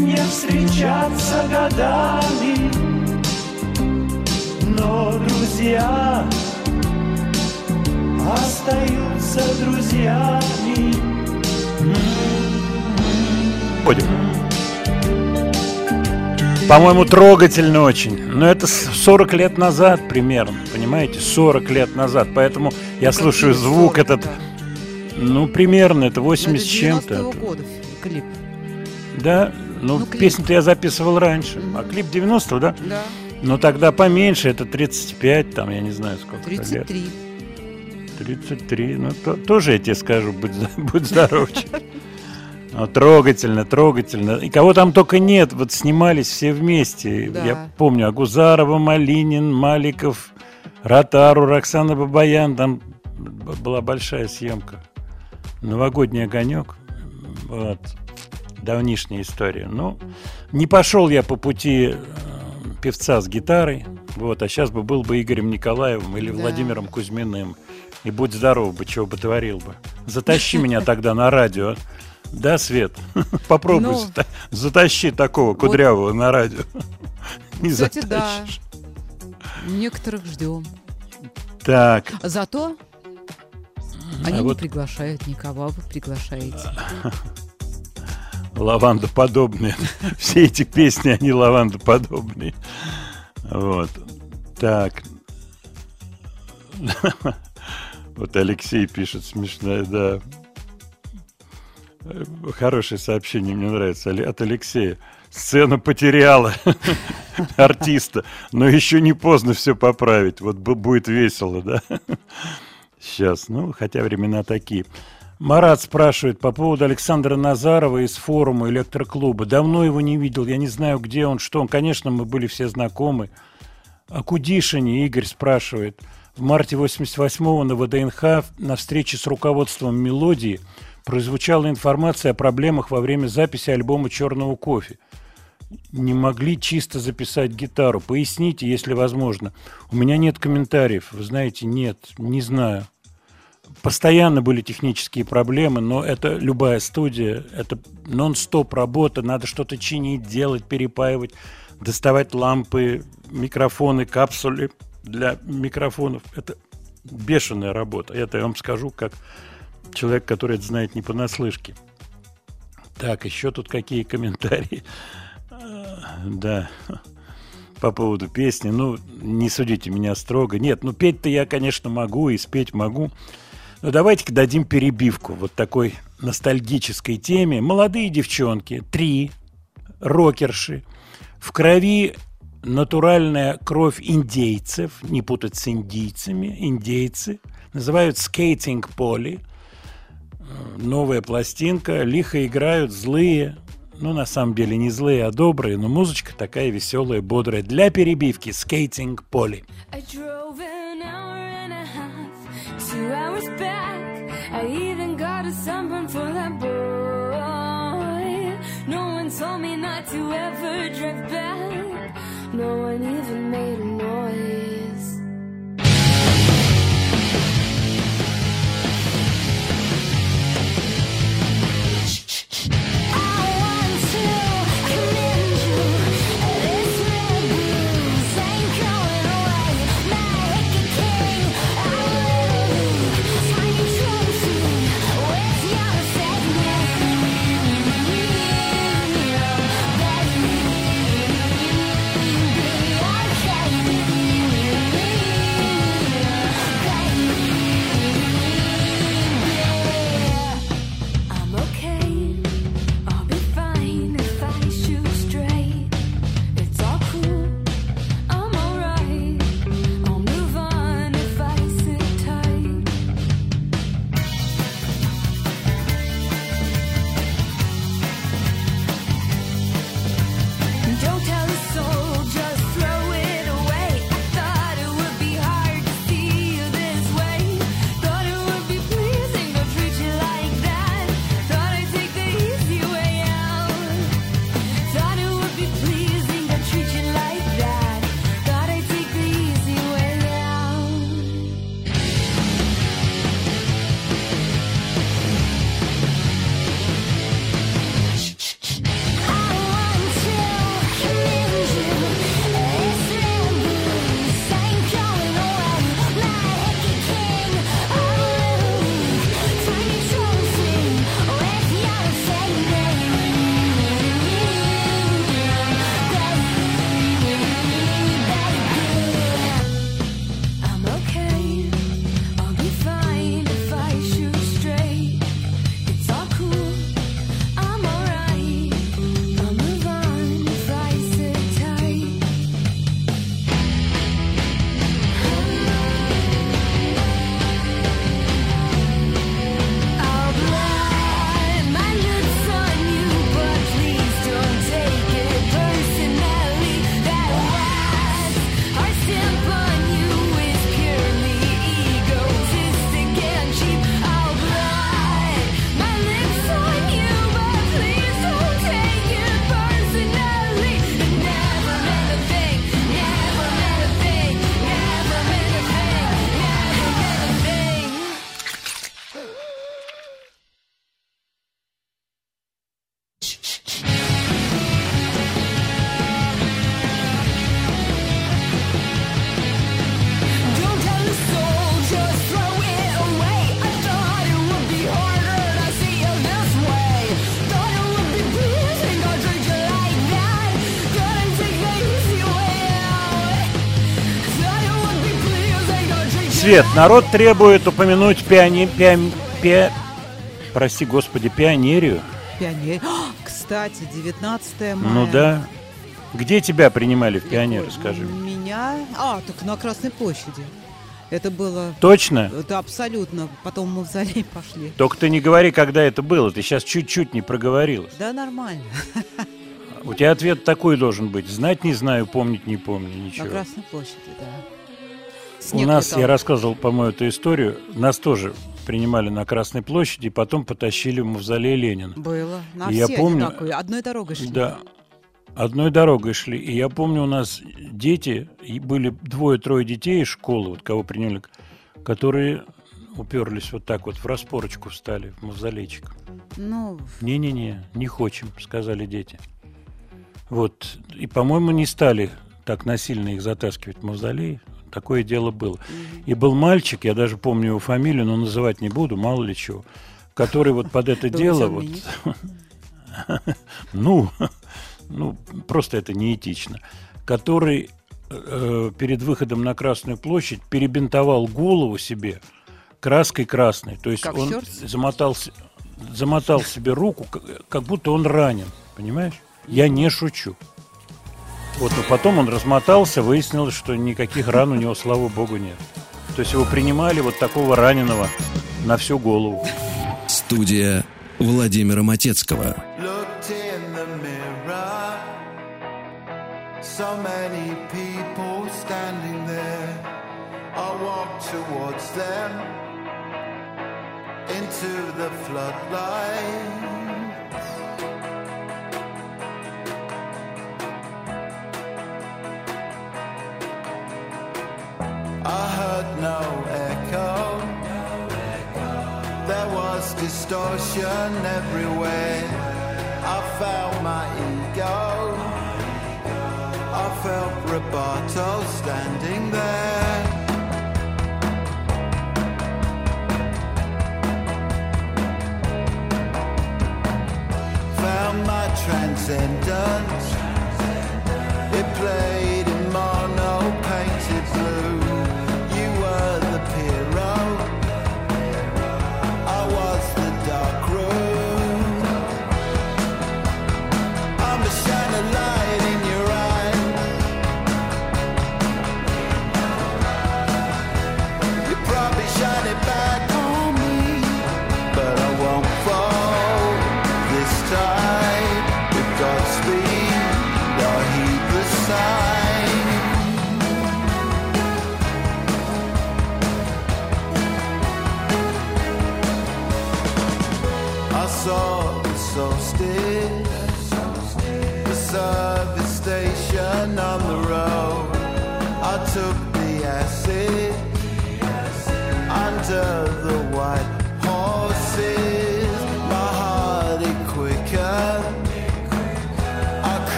не встречаться годами, но друзья остаются друзьями. Будем. По-моему, трогательно очень. Но это с- 40 лет назад примерно, понимаете? 40 лет назад. Поэтому я слушаю звук этот, ну, примерно, это 80 с чем-то. 90-го года клип. Да, ну, Ну, песню-то я записывал раньше. А клип 90-го, да? Да. Но тогда поменьше, это 35, там, я не знаю, сколько лет. 33. 33, ну, то- тоже я тебе скажу, будь, будь здоров. Ну, трогательно, трогательно. И кого там только нет, вот снимались все вместе. Да. Я помню, Агузарова, Малинин, Маликов, Ротару, Роксана Бабаян, там была большая съемка. Новогодний огонек. Вот. Давнишняя история. Ну, не пошел я по пути э, певца с гитарой. Вот, а сейчас бы был бы Игорем Николаевым или Да. Владимиром Кузьминым. И будь здоров бы, чего бы творил бы. Затащи меня тогда на радио. Да, Свет? Попробуй Ну. зата- затащи такого кудрявого на радио. Не Кстати, да. затащишь. Некоторых ждем. Так, Зато они а не вот приглашают никого, а вы приглашаете. лавандоподобные. Все эти песни, они лавандоподобные. Вот. Так. Вот Алексей пишет смешное, да. Хорошее сообщение, мне нравится, от Алексея. Сцена потеряла артиста, но еще не поздно все поправить. Вот бу- будет весело, да? Сейчас, ну, хотя времена такие. Марат спрашивает по поводу Александра Назарова из форума электроклуба. Давно его не видел, я не знаю, где он, что он. Конечно, мы были все знакомы. О Кудишине Игорь спрашивает. В марте 88-го на ВДНХ на встрече с руководством «Мелодии» прозвучала информация о проблемах во время записи альбома «Черного кофе». Не могли чисто записать гитару. Поясните, если возможно. У меня нет комментариев. Вы знаете, нет, не знаю. Постоянно были технические проблемы, но это любая студия, это нон-стоп работа, надо что-то чинить, делать, перепаивать, доставать лампы, микрофоны, капсулы для микрофонов. Это бешеная работа. Это я вам скажу как человек, который это знает не понаслышке. Так, еще тут какие комментарии. А, Да, по поводу песни. Ну, не судите меня строго. Нет, ну петь-то я, конечно, могу и спеть могу. Но давайте-ка дадим перебивку вот такой ностальгической теме. Молодые девчонки, три, рокерши, в крови натуральная кровь индейцев, не путать с индийцами, индейцы, называют скейтинг поли. Новая пластинка, лихо играют злые, ну, на самом деле не злые, а добрые, но музычка такая веселая, бодрая. Для перебивки скейтинг поли. I even got a sunburn for Свет, народ требует упомянуть пиани... пиа- пиа- Прости, господи, пионерию. Пионер. А, Кстати, 19 мая. Ну да. Где тебя принимали в пионеры, скажи? Меня... А, так на Красной площади. Это было... Точно? Это абсолютно. Потом мы в зале пошли. Только ты не говори, когда это было. Ты сейчас чуть-чуть не проговорилась. Да, нормально. У тебя ответ такой должен быть. Знать не знаю, помнить не помню, На ничего. Красной площади, да. У Снег нас, летал. я рассказывал, по-моему, эту историю, нас тоже принимали на Красной площади, потом потащили в мавзолей Ленина. Было. На И я все помню- одинаковые. Одной дорогой шли. Да. Одной дорогой шли. И я помню, у нас дети, были двое-трое детей из школы, вот кого приняли, которые уперлись вот так вот в распорочку встали, в мавзолейчик. Ну, Не-не-не, не хочем, сказали дети. Вот. И, по-моему, не стали так насильно их затаскивать в мавзолей. Такое дело было. И был мальчик, я даже помню его фамилию, но называть не буду, мало ли чего, который вот под это дело вот... Ну, ну, просто это неэтично. Который э, перед выходом на Красную площадь перебинтовал голову себе краской красной. То есть Как он Хёрст? замотал, замотал себе руку, как будто он ранен. Понимаешь? Я не шучу. Вот, но потом он размотался, выяснилось, что никаких ран у него, слава богу, нет. То есть его принимали вот такого раненого на всю голову. Студия Владимира Матецкого. So many people standing there. I walked towards them into the floodlight. I heard no echo. There was distortion everywhere. I felt my ego. I felt Roboto standing there. Found my transcendence. It played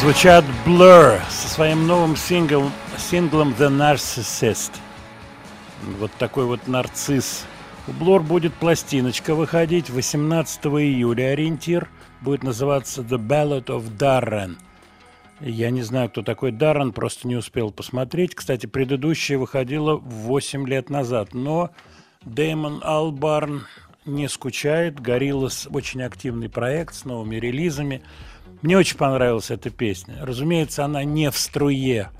Звучат Blur со своим новым синглом, синглом The Narcissist. Вот такой вот нарцисс. У Blur будет пластиночка выходить 18 июля. Ориентир будет называться The Ballad of Darren. Я не знаю, кто такой Даррен, просто не успел посмотреть. Кстати, предыдущая выходила 8 лет назад. Но Дэймон Албарн не скучает. Гориллас очень активный проект с новыми релизами. Мне очень понравилась эта песня. Разумеется, она не в струе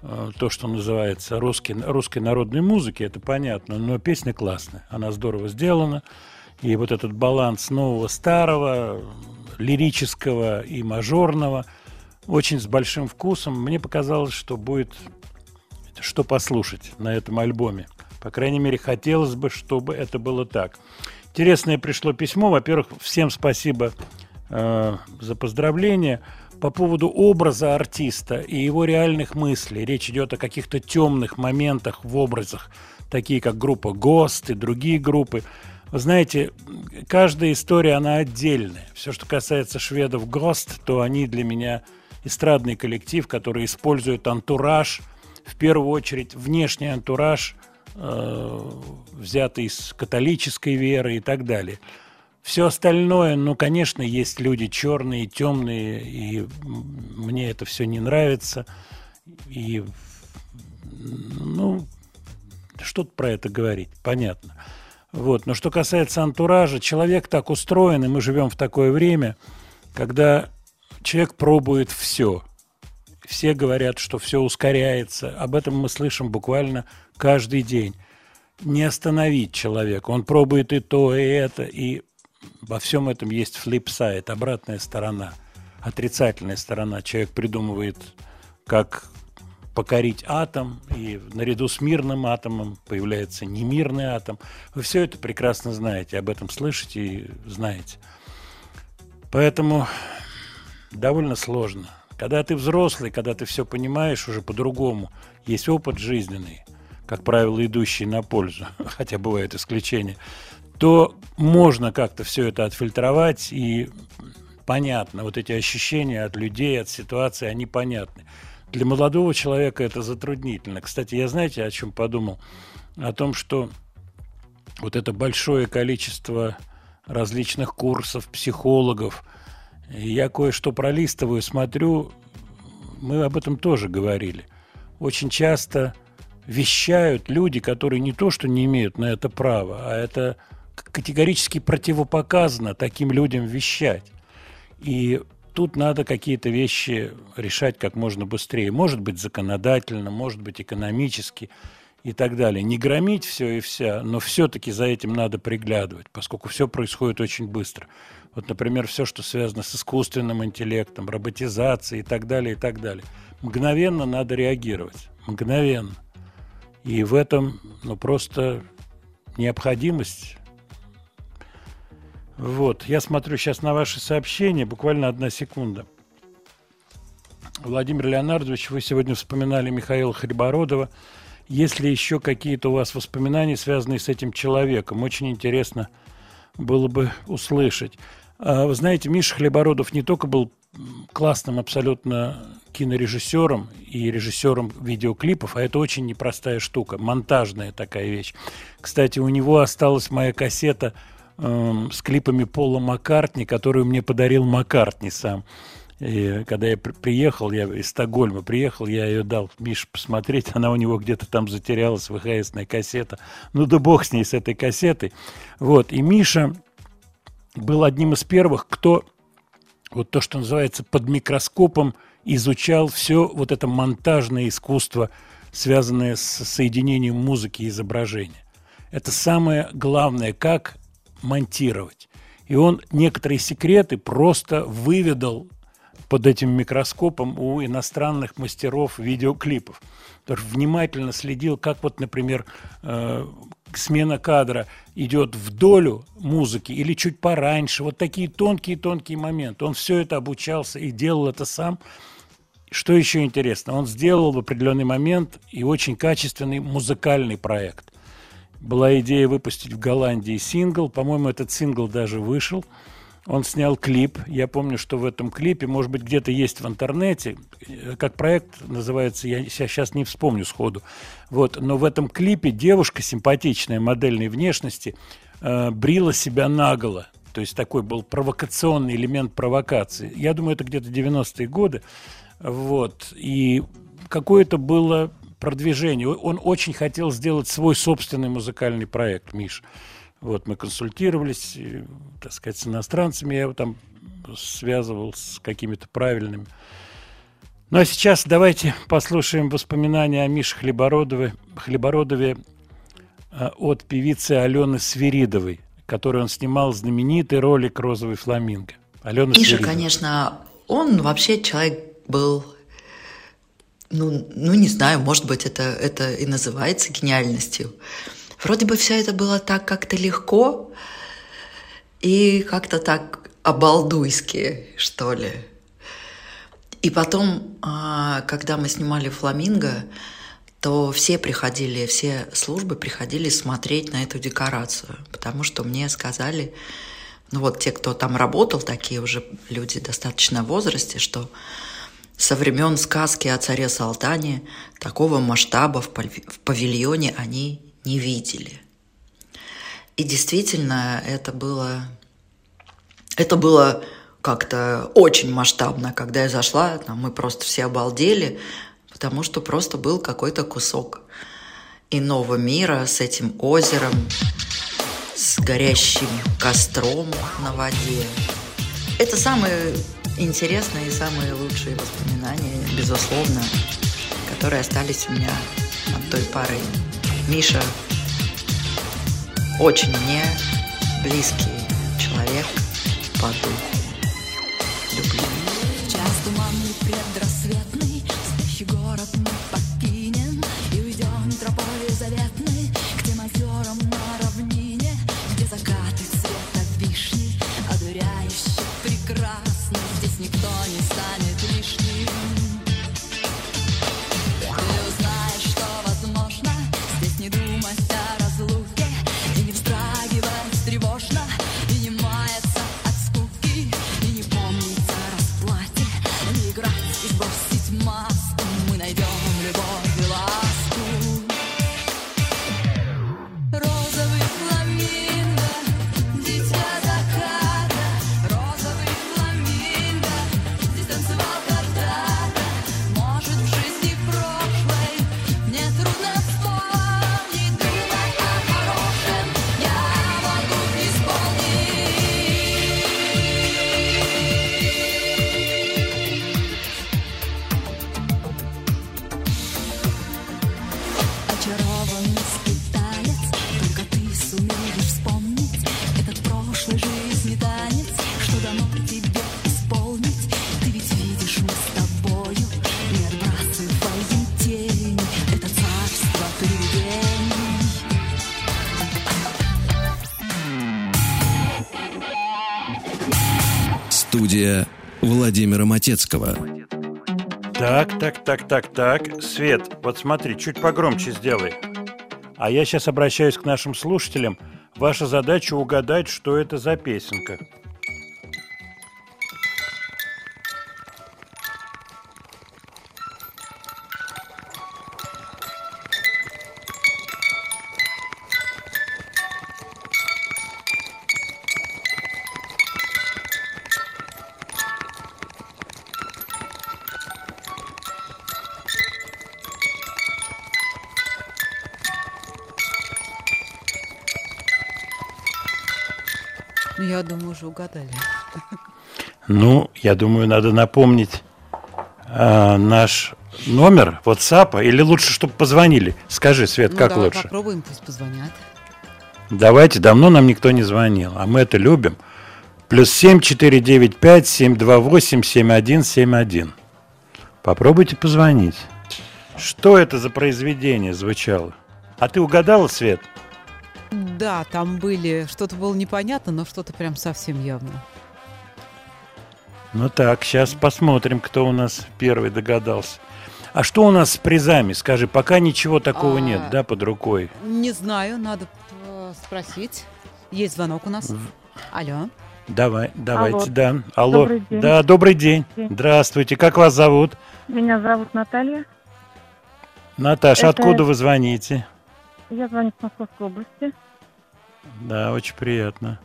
э, то, что называется русский, русской народной музыки, это понятно, но песня классная, она здорово сделана. И вот этот баланс нового, старого, лирического и мажорного, очень с большим вкусом. Мне показалось, что будет что послушать на этом альбоме. По крайней мере, хотелось бы, чтобы это было так. Интересное пришло письмо. Во-первых, всем спасибо э, за поздравления. По поводу образа артиста и его реальных мыслей. Речь идет о каких-то темных моментах в образах, такие как группа ГОСТ и другие группы. Вы знаете, каждая история, она отдельная. Все, что касается шведов ГОСТ, то они для меня эстрадный коллектив, который использует антураж, в первую очередь внешний антураж, э, взятый из католической веры и так далее. Все остальное, ну, конечно, есть люди черные, темные, и мне это все не нравится. И, ну, что тут про это говорить, понятно. Вот. Но что касается антуража, человек так устроен, и мы живем в такое время, когда человек пробует все. Все говорят, что все ускоряется. Об этом мы слышим буквально каждый день. Не остановить человека. Он пробует и то, и это, и во всем этом есть флип-сайт, обратная сторона, отрицательная сторона. Человек придумывает, как покорить атом, и наряду с мирным атомом появляется немирный атом. Вы все это прекрасно знаете, об этом слышите и знаете. Поэтому довольно сложно. Когда ты взрослый, когда ты все понимаешь уже по-другому, есть опыт жизненный, как правило, идущий на пользу, хотя бывают исключения, то можно как-то все это отфильтровать и понятно, вот эти ощущения от людей, от ситуации, они понятны. Для молодого человека это затруднительно. Кстати, я знаете, о чем подумал? О том, что вот это большое количество различных курсов, психологов, я кое-что пролистываю, смотрю, мы об этом тоже говорили. Очень часто вещают люди, которые не то, что не имеют на это права, а это категорически противопоказано таким людям вещать. И тут надо какие-то вещи решать как можно быстрее. Может быть, законодательно, может быть, экономически и так далее. Не громить все и вся, но все-таки за этим надо приглядывать, поскольку все происходит очень быстро. Вот, например, все, что связано с искусственным интеллектом, роботизацией и так далее, и так далее. Мгновенно надо реагировать. Мгновенно. И в этом ну, просто необходимость. Вот, я смотрю сейчас на ваши сообщения, буквально одна секунда. Владимир Леонардович, вы сегодня вспоминали Михаила Хрибородова. Есть ли еще какие-то у вас воспоминания, связанные с этим человеком? Очень интересно было бы услышать. А, Вы знаете, Миша Хлебородов не только был классным абсолютно кинорежиссером и режиссером видеоклипов, а это очень непростая штука, монтажная такая вещь. Кстати, у него осталась моя кассета эм, с клипами Пола Маккартни, которую мне подарил Маккартни сам. И когда я при- приехал, я из Стокгольма приехал, я ее дал Мише посмотреть, она у него где-то там затерялась, ВХСная кассета. Ну да бог с ней, с этой кассетой. Вот, и Миша был одним из первых, кто вот то, что называется под микроскопом, изучал все вот это монтажное искусство, связанное с соединением музыки и изображения. Это самое главное, как монтировать. И он некоторые секреты просто выведал под этим микроскопом у иностранных мастеров видеоклипов. Что внимательно следил, как вот, например, э, смена кадра идет в долю музыки или чуть пораньше. Вот такие тонкие-тонкие моменты. Он все это обучался и делал это сам. Что еще интересно? Он сделал в определенный момент и очень качественный музыкальный проект. Была идея выпустить в Голландии сингл. По-моему, этот сингл даже вышел. Он снял клип. Я помню, что в этом клипе, может быть, где-то есть в интернете, э, как проект называется, я сейчас не вспомню сходу. Вот, но в этом клипе девушка симпатичная, модельной внешности, э, брила себя наголо. То есть такой был провокационный элемент провокации. Я думаю, это где-то 90-е годы. Вот. И какое-то было продвижение. Он очень хотел сделать свой собственный музыкальный проект, Миш. Вот мы консультировались, и, так сказать, с иностранцами. Я его там связывал с какими-то правильными. Ну а сейчас давайте послушаем воспоминания о Мише Хлебородове, Хлебородове э, от певицы Алены Свиридовой, которую он снимал знаменитый ролик «Розовый фламинго». Алена Миша, Свиридова. конечно, он вообще человек был, ну, ну не знаю, может быть, это, это и называется гениальностью. Вроде бы все это было так как-то легко и как-то так обалдуйски, что ли. И потом, а, когда мы снимали «Фламинго», то все приходили, все службы приходили смотреть на эту декорацию, потому что мне сказали, ну вот те, кто там работал, такие уже люди достаточно в возрасте, что со времен сказки о царе Салтане такого масштаба в павильоне они не видели. И действительно, это было, это было как-то очень масштабно, когда я зашла, там мы просто все обалдели, потому что просто был какой-то кусок иного мира с этим озером, с горящим костром на воде. Это самые интересные и самые лучшие воспоминания, безусловно, которые остались у меня от той поры. Миша очень мне близкий человек по духу. Матецкого. Так, так, так, так, так. Свет, вот смотри, чуть погромче сделай. А я сейчас обращаюсь к нашим слушателям. Ваша задача угадать, что это за песенка. Угадали. Ну, я думаю, надо напомнить а, наш номер WhatsApp, или лучше, чтобы позвонили. Скажи, Свет, Ну, как давай лучше? попробуем, пусть позвонят. Давайте, давно нам никто не звонил, а мы это любим. Плюс семь четыре девять пять семь два восемь семь один семь один. Попробуйте позвонить. Что это за произведение звучало? А ты угадала, Свет? Да, там были, что-то было непонятно, но что-то прям совсем явно. Ну так, сейчас посмотрим, кто у нас первый догадался. А что у нас с призами? Скажи, пока ничего такого А, нет, да, под рукой? Не знаю, надо спросить. Есть звонок у нас. Алло. Давай, давайте, Алло. да. Алло. Добрый день. Да, добрый день. День. Здравствуйте. Как вас зовут? Меня зовут Наталья. Наташа, Это- откуда вы звоните? Я звоню с Московской области. Да, очень приятно.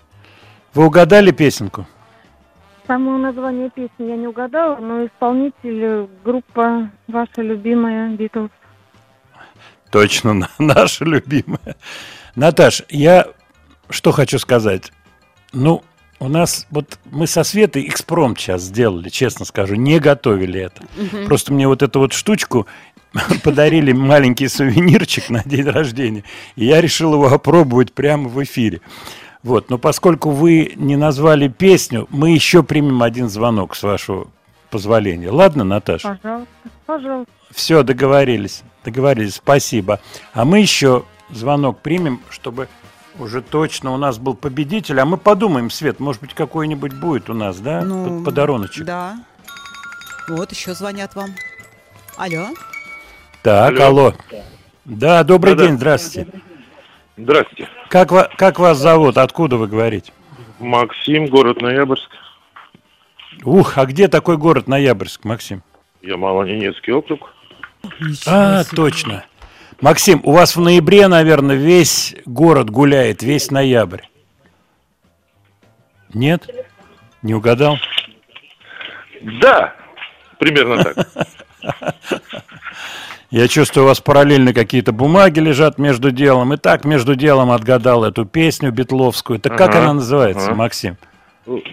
Вы угадали песенку? Само название песни я не угадала, но исполнитель группа ваша любимая Битлз. Точно, на- наша любимая. Наташ, я что хочу сказать. Ну, у нас вот мы со Светой экспромт сейчас сделали, честно скажу, не готовили это. Мгм. Просто мне вот эту вот штучку подарили маленький сувенирчик на день рождения, и я решил его опробовать прямо в эфире. Вот, но поскольку вы не назвали песню, мы еще примем один звонок, с вашего позволения. Ладно, Наташа? Пожалуйста, пожалуйста. Все, договорились. Договорились, спасибо. А мы еще звонок примем, чтобы уже точно у нас был победитель. А мы подумаем, Свет, может быть, какой-нибудь будет у нас, да? Ну, Под- Подаруночек. Да. Вот, еще звонят вам. Алло. Так, Алло. алло. Да, добрый Да-да. день, здравствуйте. Здравствуйте. Как, как вас зовут? Откуда вы говорите? Максим, город Ноябрьск. Ух, а где такой город Ноябрьск, Максим? Я Малоненецкий округ. А, точно. Максим, у вас в ноябре, наверное, весь город гуляет, весь ноябрь. Нет? Не угадал? Да, примерно так. Я чувствую, у вас параллельно какие-то бумаги лежат между делом. И так между делом отгадал эту песню битловскую. Так как она называется, ага. Максим?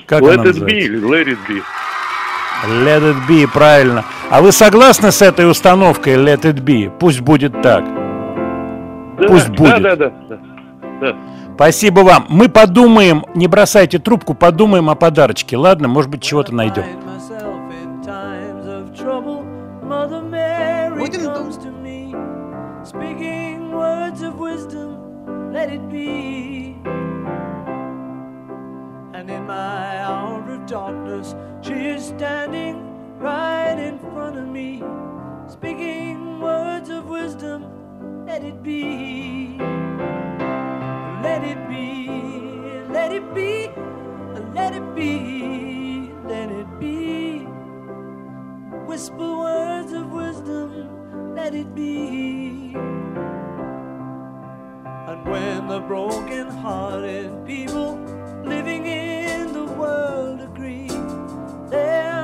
Как Let она it называется? be, let it be. Let it be, правильно. А вы согласны с этой установкой Let it be? Пусть будет так. Да, Пусть будет. Да, да, да, да. да. Спасибо вам. Мы подумаем, не бросайте трубку, подумаем о подарочке. Ладно, может быть, чего-то найдем. Right in front of me, speaking words of wisdom. Let it be. Let it be. Let it be. Let it be. Let it be. Whisper words of wisdom, let it be. And when the broken hearted people living in the world agree, there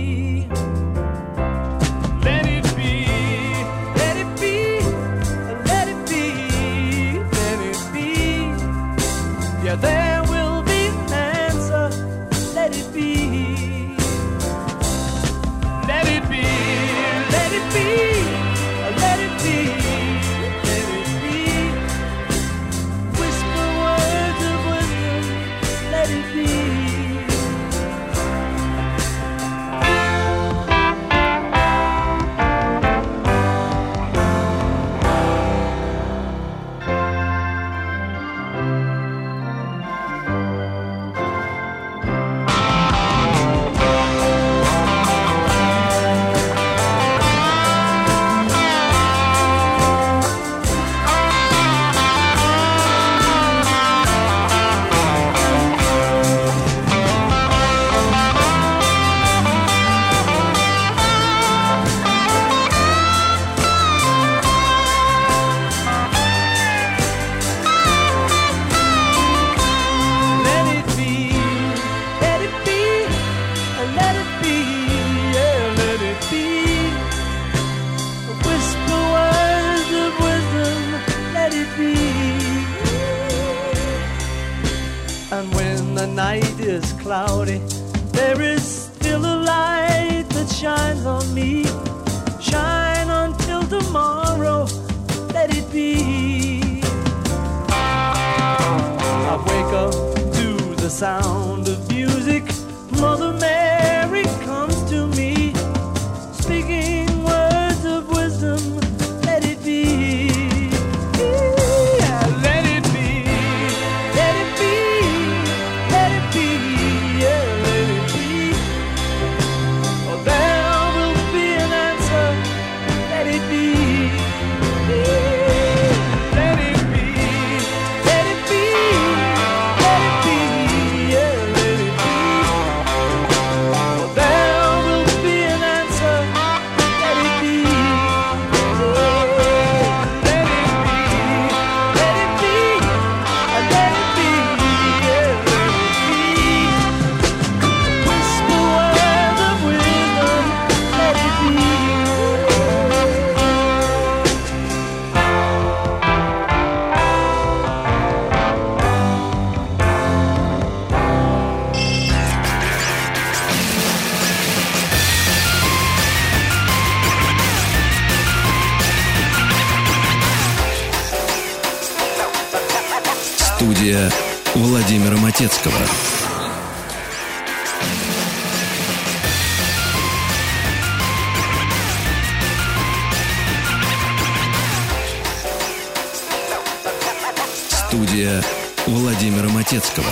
Be, yeah, let it be. Whisper words of wisdom, let it be. And when the night is cloudy, there is still a light that shines on me. Shine until tomorrow, let it be. I wake up to the sound of music. Mother Матецкого. Студия Владимира Матецкого.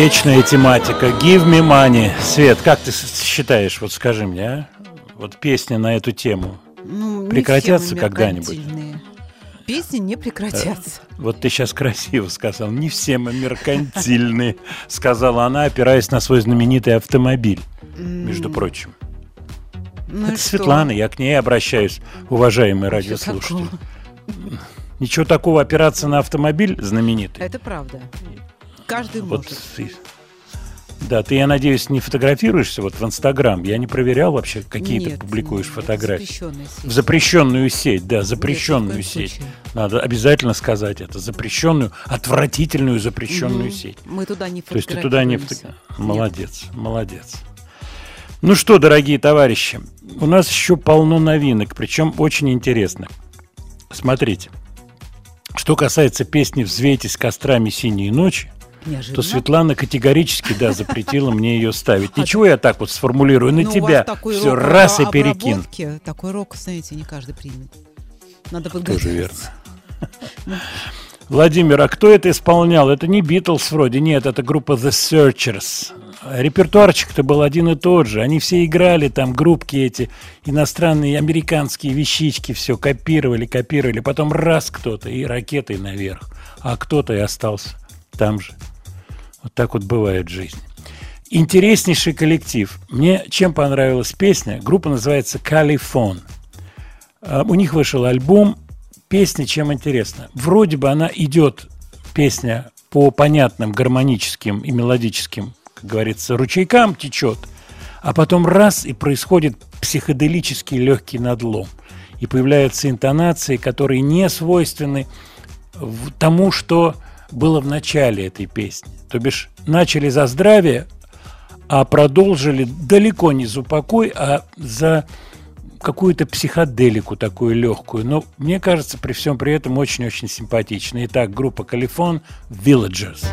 Вечная тематика. Give me money. Свет, как ты считаешь, вот скажи мне, а? Вот песни на эту тему Ну, прекратятся когда-нибудь? Песни не прекратятся. Вот ты сейчас красиво сказал. Не все мы меркантильные, сказала она, опираясь на свой знаменитый автомобиль, между прочим. Ну Это? Светлана, я к ней обращаюсь, уважаемые радиослушатели. Ничего такого, опираться на автомобиль знаменитый. Это правда. Каждый Вот может. ты- Да, ты, я надеюсь, не фотографируешься вот в Инстаграм. Я не проверял вообще, какие ты Нет, публикуешь нет, фотографии. запрещенная сеть. В запрещенную сеть, да, запрещенную коем сеть. случае. Надо обязательно сказать это. Запрещенную, отвратительную запрещенную Мгм. сеть. Мы туда не То есть ты туда не фото- Молодец, молодец. Ну что, дорогие товарищи, у нас еще полно новинок, причем очень интересных. Смотрите. Что касается песни «Взвейтесь кострами синей ночи», Неожиданно. то Светлана категорически, да, запретила мне ее ставить. Ничего я так вот сформулирую на Ну, тебя. Все, раз и обработки, Такой рок, знаете, не каждый примет. Надо Тоже подготовиться. верно. Владимир, а кто это исполнял? Это не Битлз вроде, нет, это группа The Searchers. Репертуарчик-то был один и тот же. Они все играли там, группки эти, иностранные, американские вещички, все копировали, копировали. Потом раз кто-то и ракетой наверх, а кто-то и остался там же. Вот так вот бывает в жизни. Интереснейший коллектив. Мне чем понравилась песня? Группа называется Калифон. А, У них вышел альбом. Песня чем интересна? Вроде бы она идет, песня, по понятным гармоническим и мелодическим, как говорится, ручейкам течет, а потом раз и происходит психоделический легкий надлом. И появляются интонации, которые не свойственны тому, что было в начале этой песни. То бишь, начали за здравие, а продолжили далеко не за упокой, а за какую-то психоделику такую легкую. Но мне кажется, при всем при этом очень-очень симпатично. Итак, группа Калифон Villagers.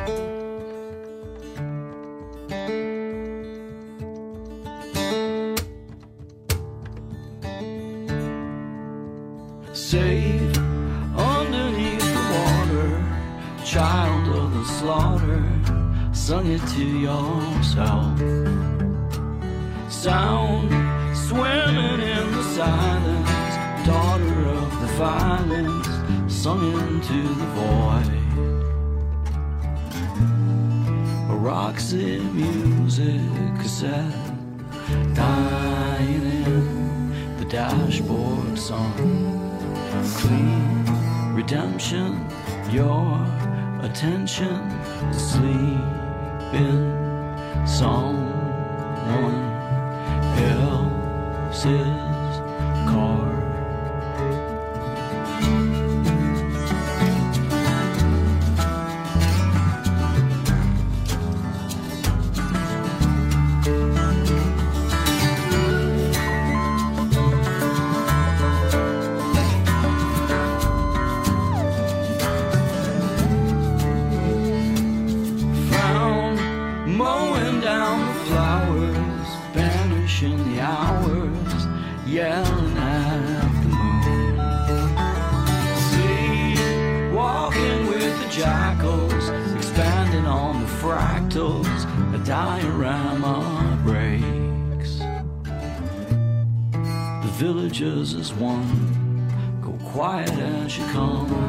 Safe child of the slaughter, sung it to yourself. Sound swimming in the silence, daughter of the violence, sung into the void. A Roxy music cassette, dying in the dashboard song. Clean redemption, your attention, sleep in someone else's car. Villagers as one go quiet as you come.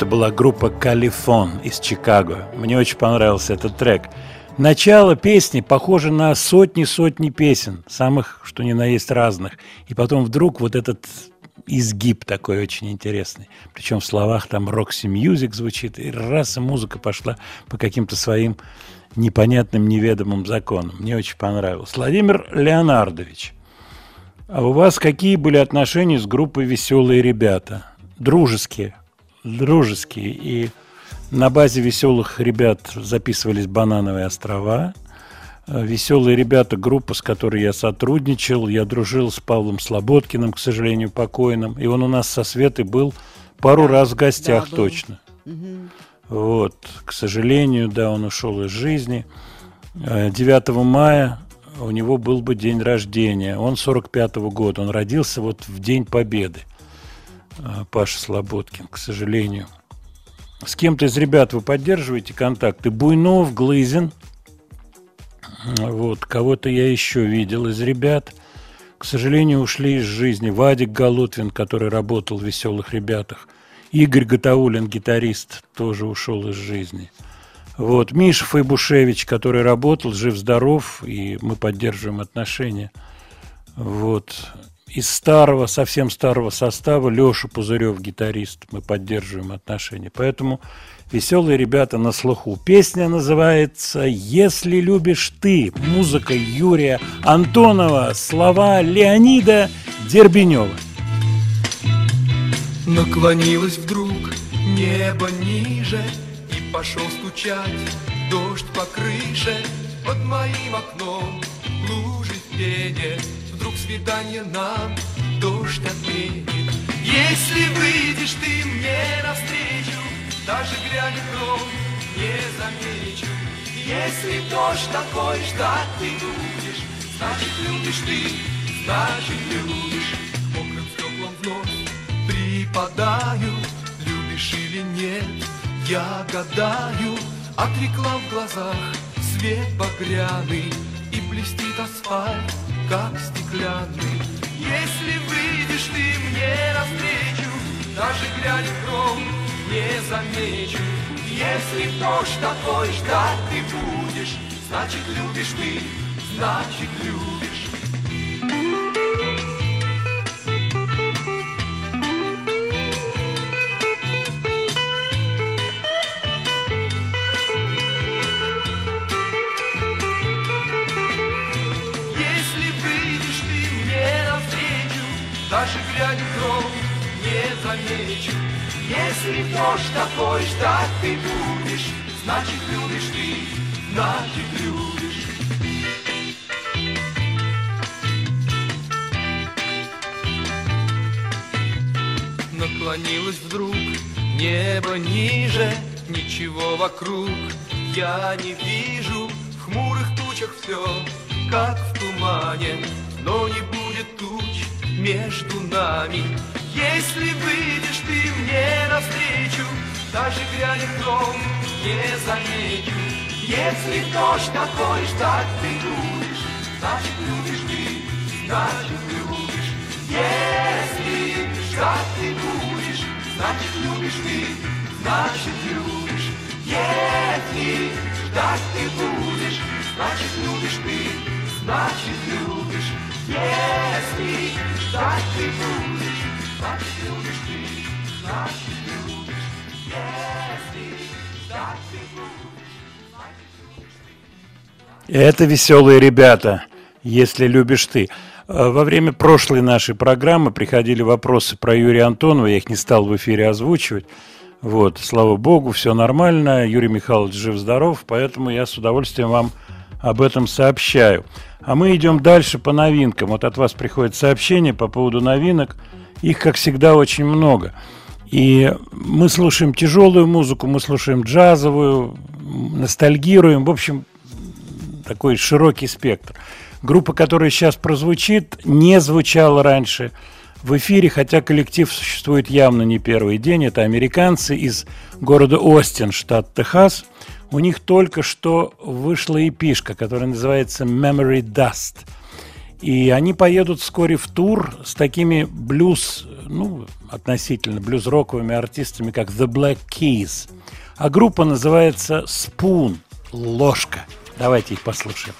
Это была группа Калифон из Чикаго. Мне очень понравился этот трек. Начало песни похоже на сотни-сотни песен, самых, что ни на есть, разных. И потом вдруг вот этот изгиб такой очень интересный. Причем в словах там Roxy Music звучит, и раз и музыка пошла по каким-то своим непонятным, неведомым законам. Мне очень понравилось. Владимир Леонардович, а у вас какие были отношения с группой «Веселые ребята»? Дружеские, дружеские. И на базе «Веселых ребят» записывались «Банановые острова». Э, «Веселые ребята» – группа, с которой я сотрудничал. Я дружил с Павлом Слободкиным, к сожалению, покойным. И он у нас со Светой был пару раз в гостях да, был. точно. Вот, к сожалению, да, он ушел из жизни. Э, 9 мая у него был бы день рождения. Он 45-го года. Он родился вот в День Победы. Э, Паша Слободкин, к сожалению. С кем-то из ребят вы поддерживаете контакты? Буйнов, Глызин. Вот, кого-то я еще видел из ребят. к сожалению, ушли из жизни. Вадик Галутвин, который работал в «Веселых ребятах». Игорь Гатаулин, гитарист, тоже ушел из жизни. Вот. Миша Файбушевич, который работал, жив-здоров, и мы поддерживаем отношения. Вот. Из старого, совсем старого состава Леша Пузырев, гитарист, мы поддерживаем отношения. Поэтому веселые ребята на слуху. Песня называется «Если любишь ты». Музыка Юрия Антонова, слова Леонида Дербенева. Наклонилось вдруг небо ниже И пошел стучать дождь по крыше Под моим окном лужи в пене Вдруг свидание нам дождь отменит. Если выйдешь ты мне навстречу Даже глядя гром не замечу. Если дождь такой ждать ты будешь Значит любишь ты, значит любишь. Мокрым стеклом вновь припадаю Любишь или нет, я гадаю. От в глазах свет багряный И блестит асфальт, как стеклянный. Если выйдешь ты мне навстречу Даже глядя в гром не замечу. Если дождь такой ждать ты будешь Значит любишь ты, значит любишь даже глядя в не замечу. Если дождь такой ждать ты будешь, значит любишь ты, значит любишь. Наклонилось вдруг небо ниже, ничего вокруг я не вижу. В хмурых тучах все, как в тумане, но не будет туч между нами. Если выйдешь ты мне навстречу, даже в дом не замечу. Если дождь такой ждать ты будешь, значит любишь ты, значит любишь. Если ждать ты будешь, значит любишь ты, значит любишь. Если ждать ты будешь, значит любишь ты, значит любишь. Это веселые ребята, если любишь ты. Э, Во время прошлой нашей программы приходили вопросы про Юрия Антонова, я их не стал в эфире озвучивать. Вот, слава богу, все нормально, Юрий Михайлович жив-здоров, поэтому я с удовольствием вам об этом сообщаю. А мы идем дальше по новинкам. Вот от вас приходит сообщение по поводу новинок. Их, как всегда, очень много. И мы слушаем тяжелую музыку, мы слушаем джазовую, ностальгируем. В общем, такой широкий спектр. Группа, которая сейчас прозвучит, не звучала раньше в эфире, хотя коллектив существует явно не первый день. Это американцы из города Остин, штат Техас. У них только что вышла эпишка, которая называется Memory Dust. И они поедут вскоре в тур с такими блюз, ну, относительно блюз-роковыми артистами, как The Black Keys. А группа называется Spoon, ложка. Давайте их послушаем.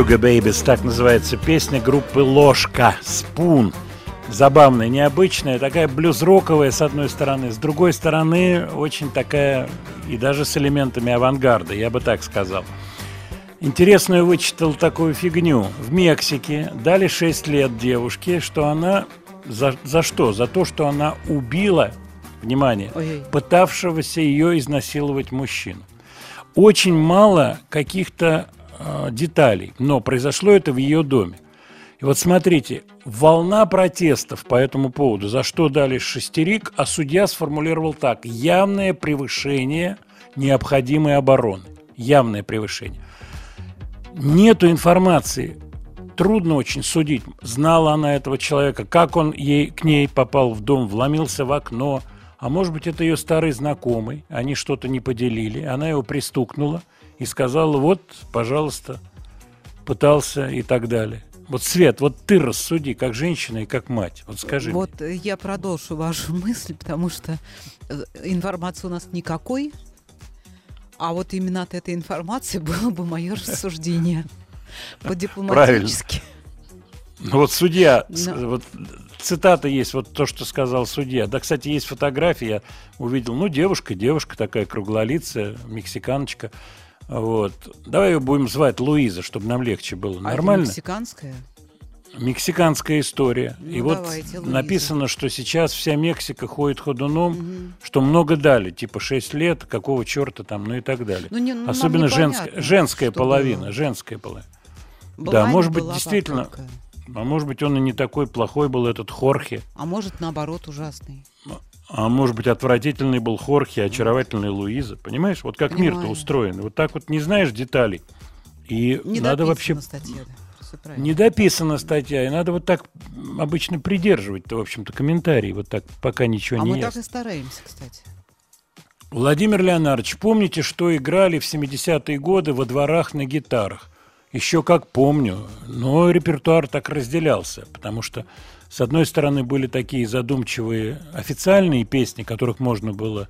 Sugar Babies, так называется песня группы Ложка, Спун. Забавная, необычная, такая блюз-роковая с одной стороны, с другой стороны очень такая и даже с элементами авангарда, я бы так сказал. Интересную вычитал такую фигню. В Мексике дали 6 лет девушке, что она... За, за что? За то, что она убила, внимание, Ой-ой. пытавшегося ее изнасиловать мужчину. Очень мало каких-то деталей, но произошло это в ее доме. И вот смотрите, волна протестов по этому поводу, за что дали шестерик, а судья сформулировал так. Явное превышение необходимой обороны. Явное превышение. Нету информации. Трудно очень судить, знала она этого человека, как он ей, к ней попал в дом, вломился в окно. А может быть, это ее старый знакомый, они что-то не поделили. Она его пристукнула и сказала, вот, пожалуйста, пытался и так далее. Вот, Свет, вот ты рассуди, как женщина и как мать. Вот скажи мне. Вот э, я продолжу вашу мысль, потому что э, информации у нас никакой, а вот именно от этой информации было бы мое рассуждение по-дипломатически. Ну вот судья, Но- вот цитата есть, вот то, что сказал судья. Да, кстати, есть фотография, я увидел, ну, девушка, девушка такая круглолицая, мексиканочка. Вот. Давай ее будем звать Луиза, чтобы нам легче было. А это Нормально? мексиканская? Мексиканская история. Ну, и вот давайте, Луиза. написано, что сейчас вся Мексика ходит ходуном, что много дали, типа 6 лет, какого черта там, ну и так далее. Ну, не- ну, Особенно женск- женская половина, было. женская половина. Была да, может быть, действительно, только. а может быть, он и не такой плохой был, этот Хорхе. А может, наоборот, ужасный. А может быть, отвратительный был Хорхе, очаровательная Луиза. Понимаешь, вот как мир-то устроен. Вот так вот не знаешь деталей. И Не надо вообще... статья, да. Не дописана статья, и надо вот так обычно придерживать-то, в общем-то, комментарии, вот так, пока ничего А не мы ясно. так и стараемся, кстати. Владимир Леонардович, помните, что играли в 70-е годы во дворах на гитарах? Еще как помню, но репертуар так разделялся, потому что, с одной стороны, были такие задумчивые официальные песни, которых можно было,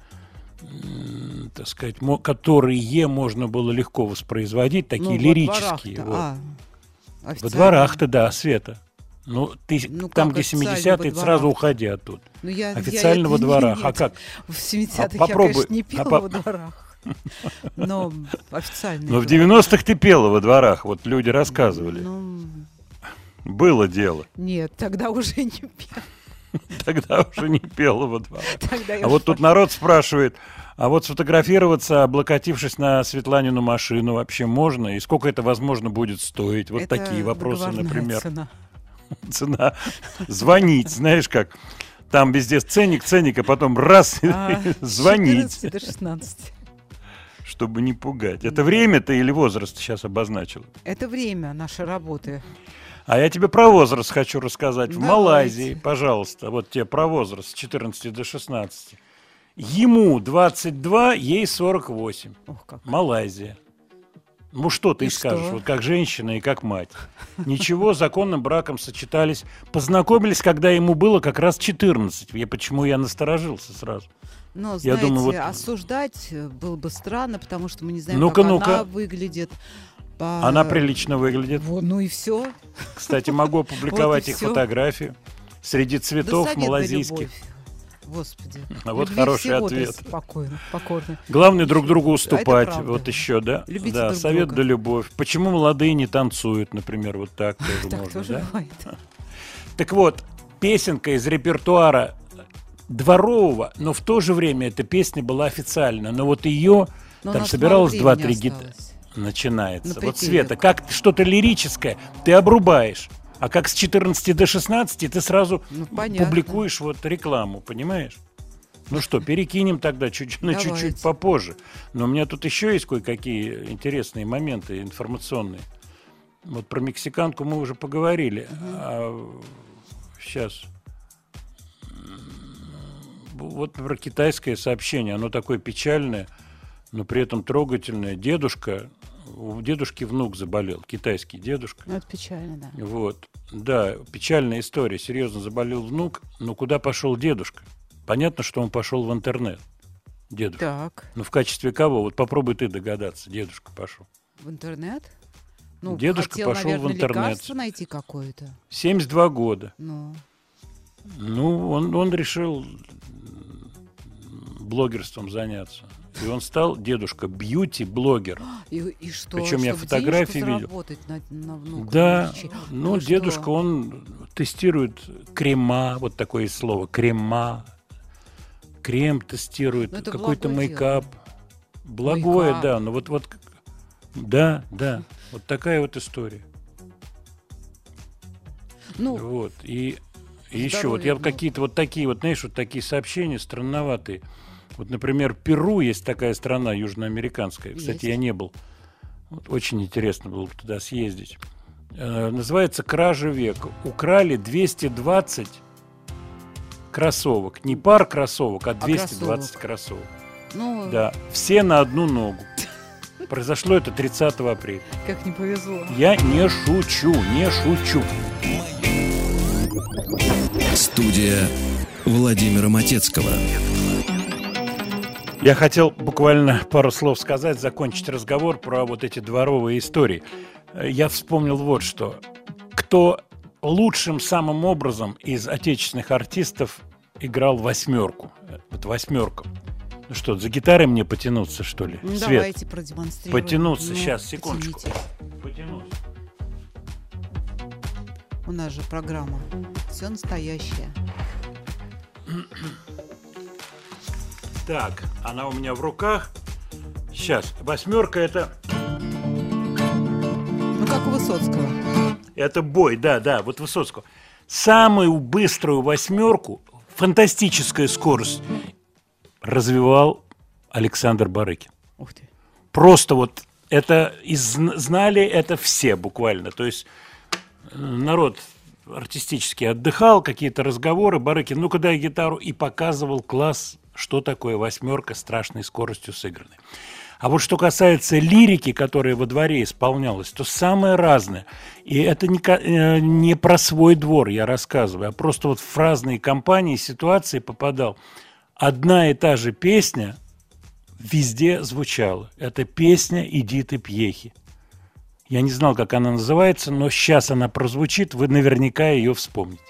так сказать, которые можно было легко воспроизводить, такие Ну, во лирические. дворах-то, вот. а, Во дворах-то, да, Света. Ну, ты Ну, там, где официально 70-е, во сразу уходи оттуда. Ну, я- я Официально во это- дворах. А нет. как? В 70-х А я, попробуй- конечно, не а пела по- во дворах. Но официально. Но в 90-х ты пела во дворах, вот люди рассказывали. Ну, Было дело. нет, тогда уже не пела. Тогда уже не пела во дворах. Тогда я А вот тут народ спрашивает, а вот сфотографироваться, облокотившись на Светланину машину, вообще можно? И сколько это, возможно, будет стоить? Вот Это такие вопросы, например. цена. Цена. Звонить, знаешь как? Там везде ценник, ценник, а потом раз, А, звонить, 14 до 16. чтобы не пугать. Это время-то или возраст сейчас обозначил? Это время нашей работы. А я тебе про возраст хочу рассказать. В Давайте. Малайзии, пожалуйста, вот тебе про возраст с 14 до 16. Ему 22, ей 48. Малайзия. Ну что ты И скажешь, что? вот как женщина и как мать. Ничего, законным браком сочетались. Познакомились, когда ему было как раз 14. Я, почему я насторожился сразу. Но, Я знаете, думаю, вот- осуждать э, было бы странно, потому что мы не знаем, Ну-ка, как ну-ка. она выглядит. По- Она прилично выглядит. Вот, ну и все. Кстати, могу опубликовать их фотографию. Среди цветов малазийских. Господи. А вот Любви хороший ответ. Спокойно, покорно. Главное друг другу Это уступать. Вот еще, да? Любите да, друг совет друга. да любовь. Почему молодые не танцуют, например, вот так тоже Так можно, тоже да? бывает. Так вот, песенка из репертуара дворового, но в то же время эта песня была официальна. Но вот ее Но там собиралось мало времени два-три гитары. осталось. Начинается. На вот. Света, как что-то лирическое, ты обрубаешь. А как с 14 до 16 ты сразу Ну, понятно. публикуешь вот рекламу, понимаешь? Ну что, перекинем тогда чуть, на чуть-чуть попозже. Но у меня тут еще есть кое-какие интересные моменты информационные. Вот про мексиканку мы уже поговорили. сейчас. Вот, например, китайское сообщение, оно такое печальное, но при этом трогательное. Дедушка, у дедушки внук заболел, китайский дедушка. Ну, это печально, да. Вот, да, печальная история. Серьезно заболел внук, но куда пошел дедушка? Понятно, что он пошел в интернет. Дедушка. Так, Ну, в качестве кого? Вот попробуй ты догадаться, дедушка пошел. в интернет? Ну, Дедушка хотел, пошел в наверное, интернет. лекарство найти какое-то. 72 года. Ну, Ну, он, он решил блогерством заняться. И он стал, дедушка, бьюти-блогер. и, и что? Причем я фотографии видел. на, на внука, Да, ну, Вы дедушка, что? он тестирует крема, вот такое слово, крема, крем тестирует, Ну, какой-то мейкап. Благое, Мейкап. да, ну вот, вот, да, да, вот такая вот история. Ну, вот, и, и еще, вот я ну. какие-то вот такие вот, знаешь, вот такие сообщения странноватые. Вот, например, Перу есть такая страна южноамериканская. Кстати, Есть. я не был. Вот очень интересно было бы туда съездить. Э, называется «Кража века». Украли 220 кроссовок. Не пар кроссовок, а 220 кроссовок. ну, Да, все на одну ногу. Произошло это 30 апреля. как не повезло. Я не шучу, не шучу. Студия Владимира Матецкого. Я хотел буквально пару слов сказать, закончить разговор про вот эти дворовые истории. Я вспомнил вот что. Кто лучшим самым образом из отечественных артистов играл восьмерку? Вот восьмерка. Ну что, за гитарой мне потянуться, что ли? Ну, Свет. давайте продемонстрируем. Потянуться, Ну, сейчас, секундочку. потяните. Потянусь. У нас же программа. Все настоящее. Так, она у меня в руках. Сейчас, восьмерка это Ну, как у Высоцкого. Это бой, да, да, вот Высоцкого. Самую быструю восьмерку, фантастическая скорость, развивал Александр Барыкин. Ух ты. Просто вот это и зн- знали это все буквально. То есть э, народ артистически отдыхал, какие-то разговоры, Барыкин, ну-ка дай гитару, и показывал класс, что такое восьмерка страшной скоростью сыгранной. А вот что касается лирики, которая во дворе исполнялась, то самое разное. И это не, э, не про свой двор я рассказываю, а просто вот в разные компании, ситуации попадал. Одна и та же песня везде звучала. Это песня Эдиты Пьехи. Я не знал, как она называется, но сейчас она прозвучит, вы наверняка ее вспомните.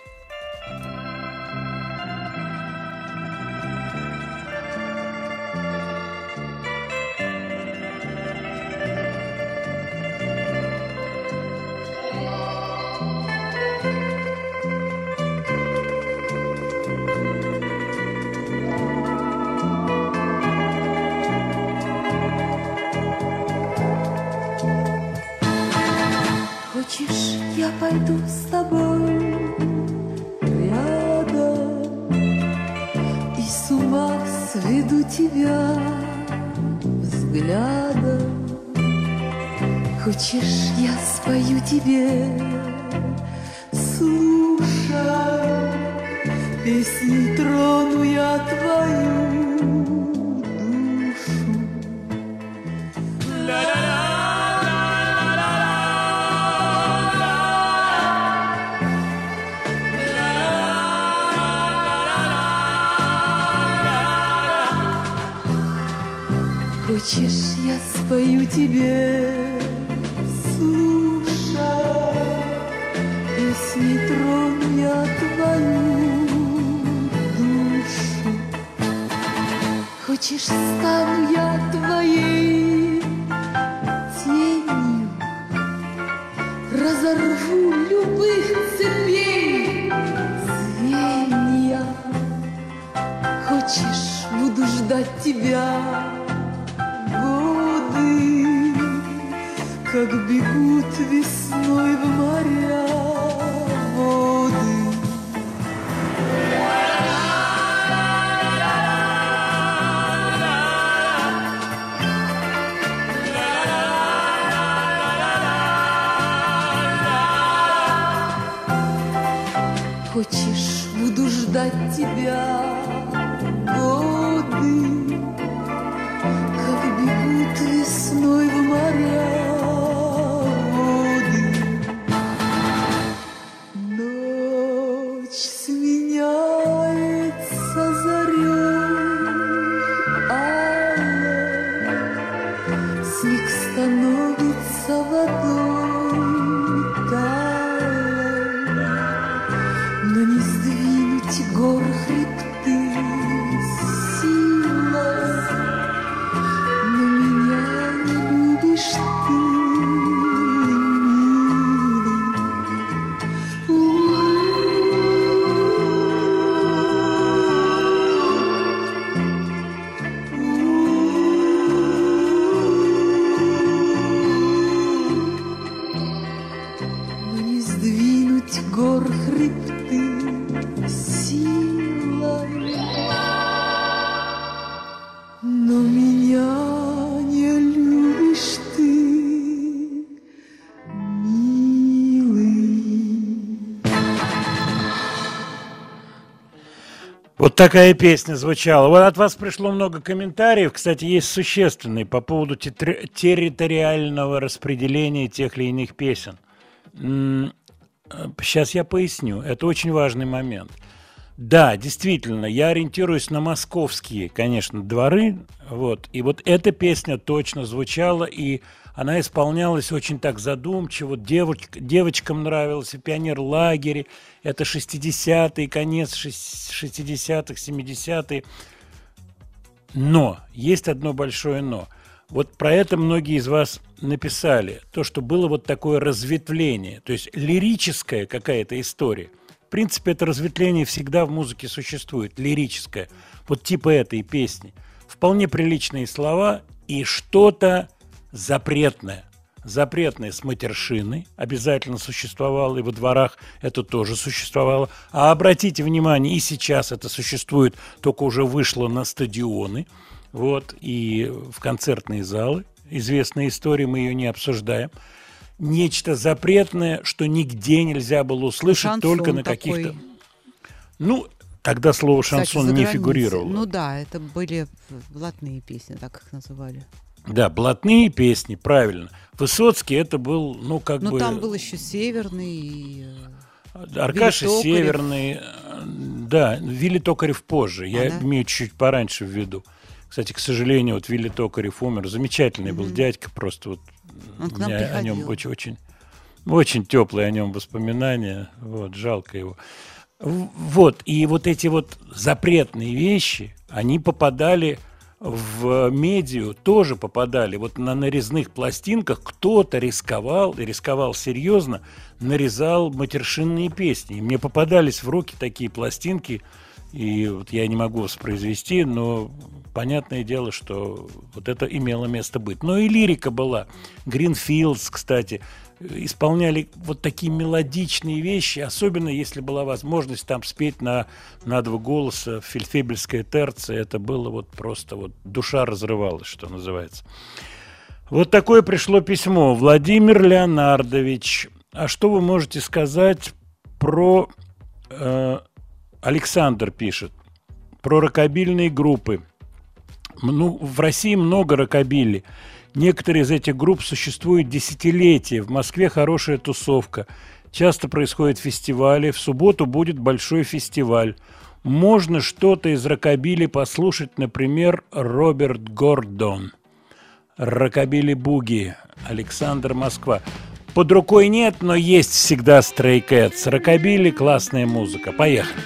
Тебе, такая песня звучала. Вот от вас пришло много комментариев. Кстати, есть существенные по поводу территориального распределения тех или иных песен. Сейчас я поясню. Это очень важный момент. Да, действительно, я ориентируюсь на московские, конечно, дворы. Вот. И вот эта песня точно звучала, и она исполнялась очень так задумчиво. Девоч- девочкам нравилась, и пионер-лагере. Это 60-е, конец шест- 60-х, 70-е. Но, есть одно большое но. Вот про это многие из вас написали. То, что было вот такое разветвление. То есть лирическая какая-то история. В принципе, это разветвление всегда в музыке существует. Лирическое. Вот типа этой песни. Вполне приличные слова и что-то запретное. Запретное с матершиной обязательно существовало, и во дворах это тоже существовало. А обратите внимание, и сейчас это существует, только уже вышло на стадионы, вот, и в концертные залы. Известная история, мы ее не обсуждаем. Нечто запретное, что нигде нельзя было услышать, Шансон только на каких-то... Ну, тогда слово Кстати, шансон за не фигурировало. Ну да, это были блатные песни, так их называли. Да, блатные песни, правильно. Высоцкий это был, ну, как Ну бы... там был еще Северный и... э, Аркаша Вилли. Северный, да, Вилли Токарев позже, я А, да? имею чуть пораньше в виду. Кстати, к сожалению, вот Вилли Токарев умер, замечательный был Мгм. дядька, просто вот Он к у меня о нем приходил. очень, очень, очень теплые о нем воспоминания, вот, жалко его. Вот, и вот эти вот запретные вещи, они попадали в медиа, тоже попадали. Вот на нарезных пластинках кто-то рисковал, и рисковал серьезно, нарезал матершинные песни. И мне попадались в руки такие пластинки, и вот я не могу воспроизвести, но понятное дело, что вот это имело место быть. Но и лирика была. Гринфилдс, кстати, исполняли вот такие мелодичные вещи, особенно если была возможность там спеть на, на два голоса фельдфебельская терция, это было вот просто вот душа разрывалась, что называется. Вот такое пришло письмо. Владимир Леонардович, а что вы можете сказать про... э, Александр пишет, про рокобильные группы. Ну, в России много рокобили. Некоторые из этих групп существуют десятилетия. В Москве хорошая тусовка. Часто происходят фестивали. В субботу будет большой фестиваль. Можно что-то из рокобили послушать, например, Роберт Гордон. Рокобили Буги. Александр Москва. Под рукой нет, но есть всегда Stray Cats. Рокобили – классная музыка. Поехали.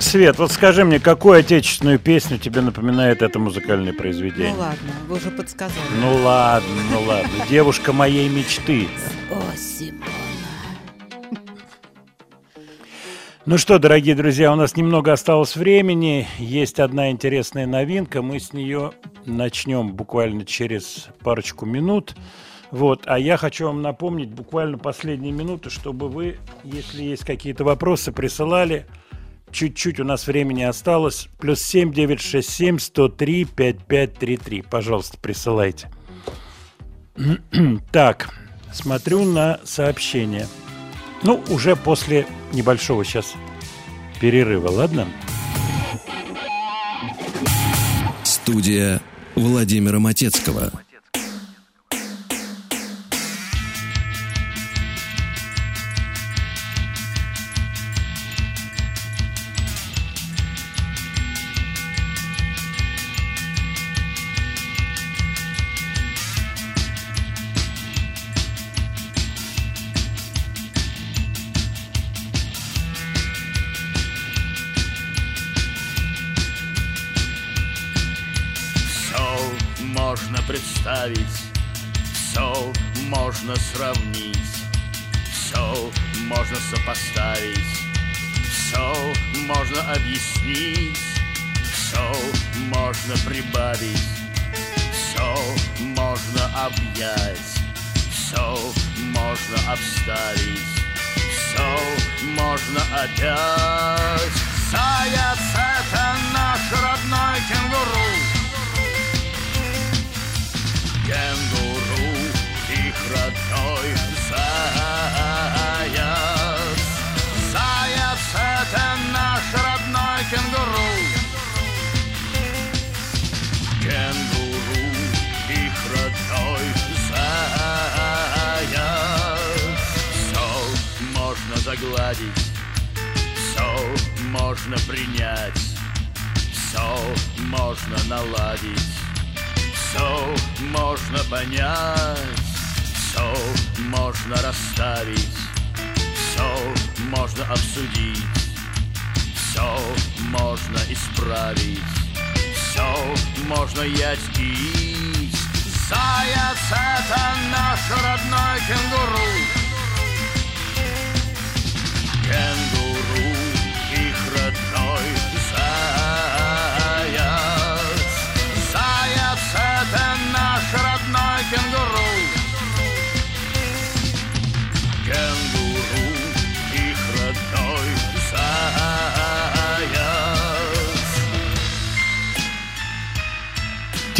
Свет, вот скажи мне, какую отечественную песню тебе напоминает это музыкальное произведение? Ну ладно, вы уже подсказали. Ну ладно, ну ладно. Девушка моей мечты. О, Симона. Ну что, дорогие друзья, у нас немного осталось времени. Есть одна интересная новинка. Мы с нее начнем буквально через парочку минут. Вот, а я хочу вам напомнить буквально последние минуты, чтобы вы, если есть какие-то вопросы, присылали. Чуть-чуть у нас времени осталось. Плюс 7 967 103 5533. Пожалуйста, присылайте. Так, смотрю на сообщение. Ну, уже после небольшого сейчас перерыва, ладно? Студия Владимира Матецкого.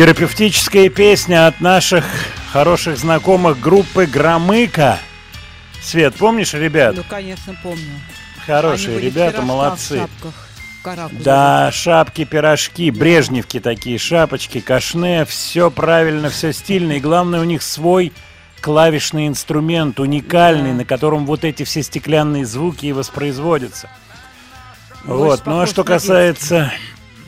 Терапевтическая песня от наших хороших знакомых группы Громыка. Свет, помнишь, ребят? Ну, конечно, помню. Хорошие Они ребята, молодцы. в шапках, в каракулях. Да, шапки, пирожки, брежневки такие, шапочки, кашне, все правильно, все стильно. И главное, у них свой клавишный инструмент, уникальный, на котором вот эти все стеклянные звуки и воспроизводятся. Вот, ну а что касается...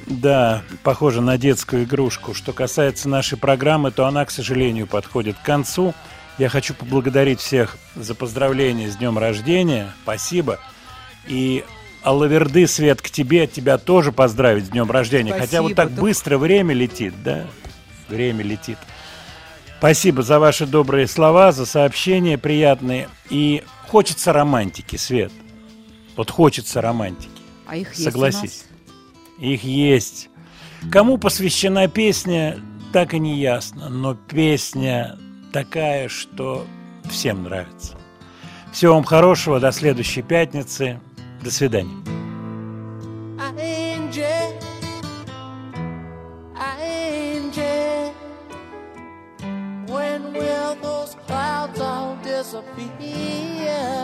Да, похоже на детскую игрушку. Что касается нашей программы, то она, к сожалению, подходит к концу. Я хочу поблагодарить всех за поздравления с днем рождения. Спасибо. И Аллаверды, Свет, к тебе, тебя тоже поздравить с днем рождения. Хотя вот Спасибо, так да. быстро время летит, да? Время летит. Спасибо за ваши добрые слова, за сообщения приятные. И хочется романтики, Свет. Вот хочется романтики. А их Согласись. Их есть. Кому посвящена песня, так и не ясно. Но песня такая, что всем нравится. Всего вам хорошего. До следующей пятницы. До свидания. Disappear?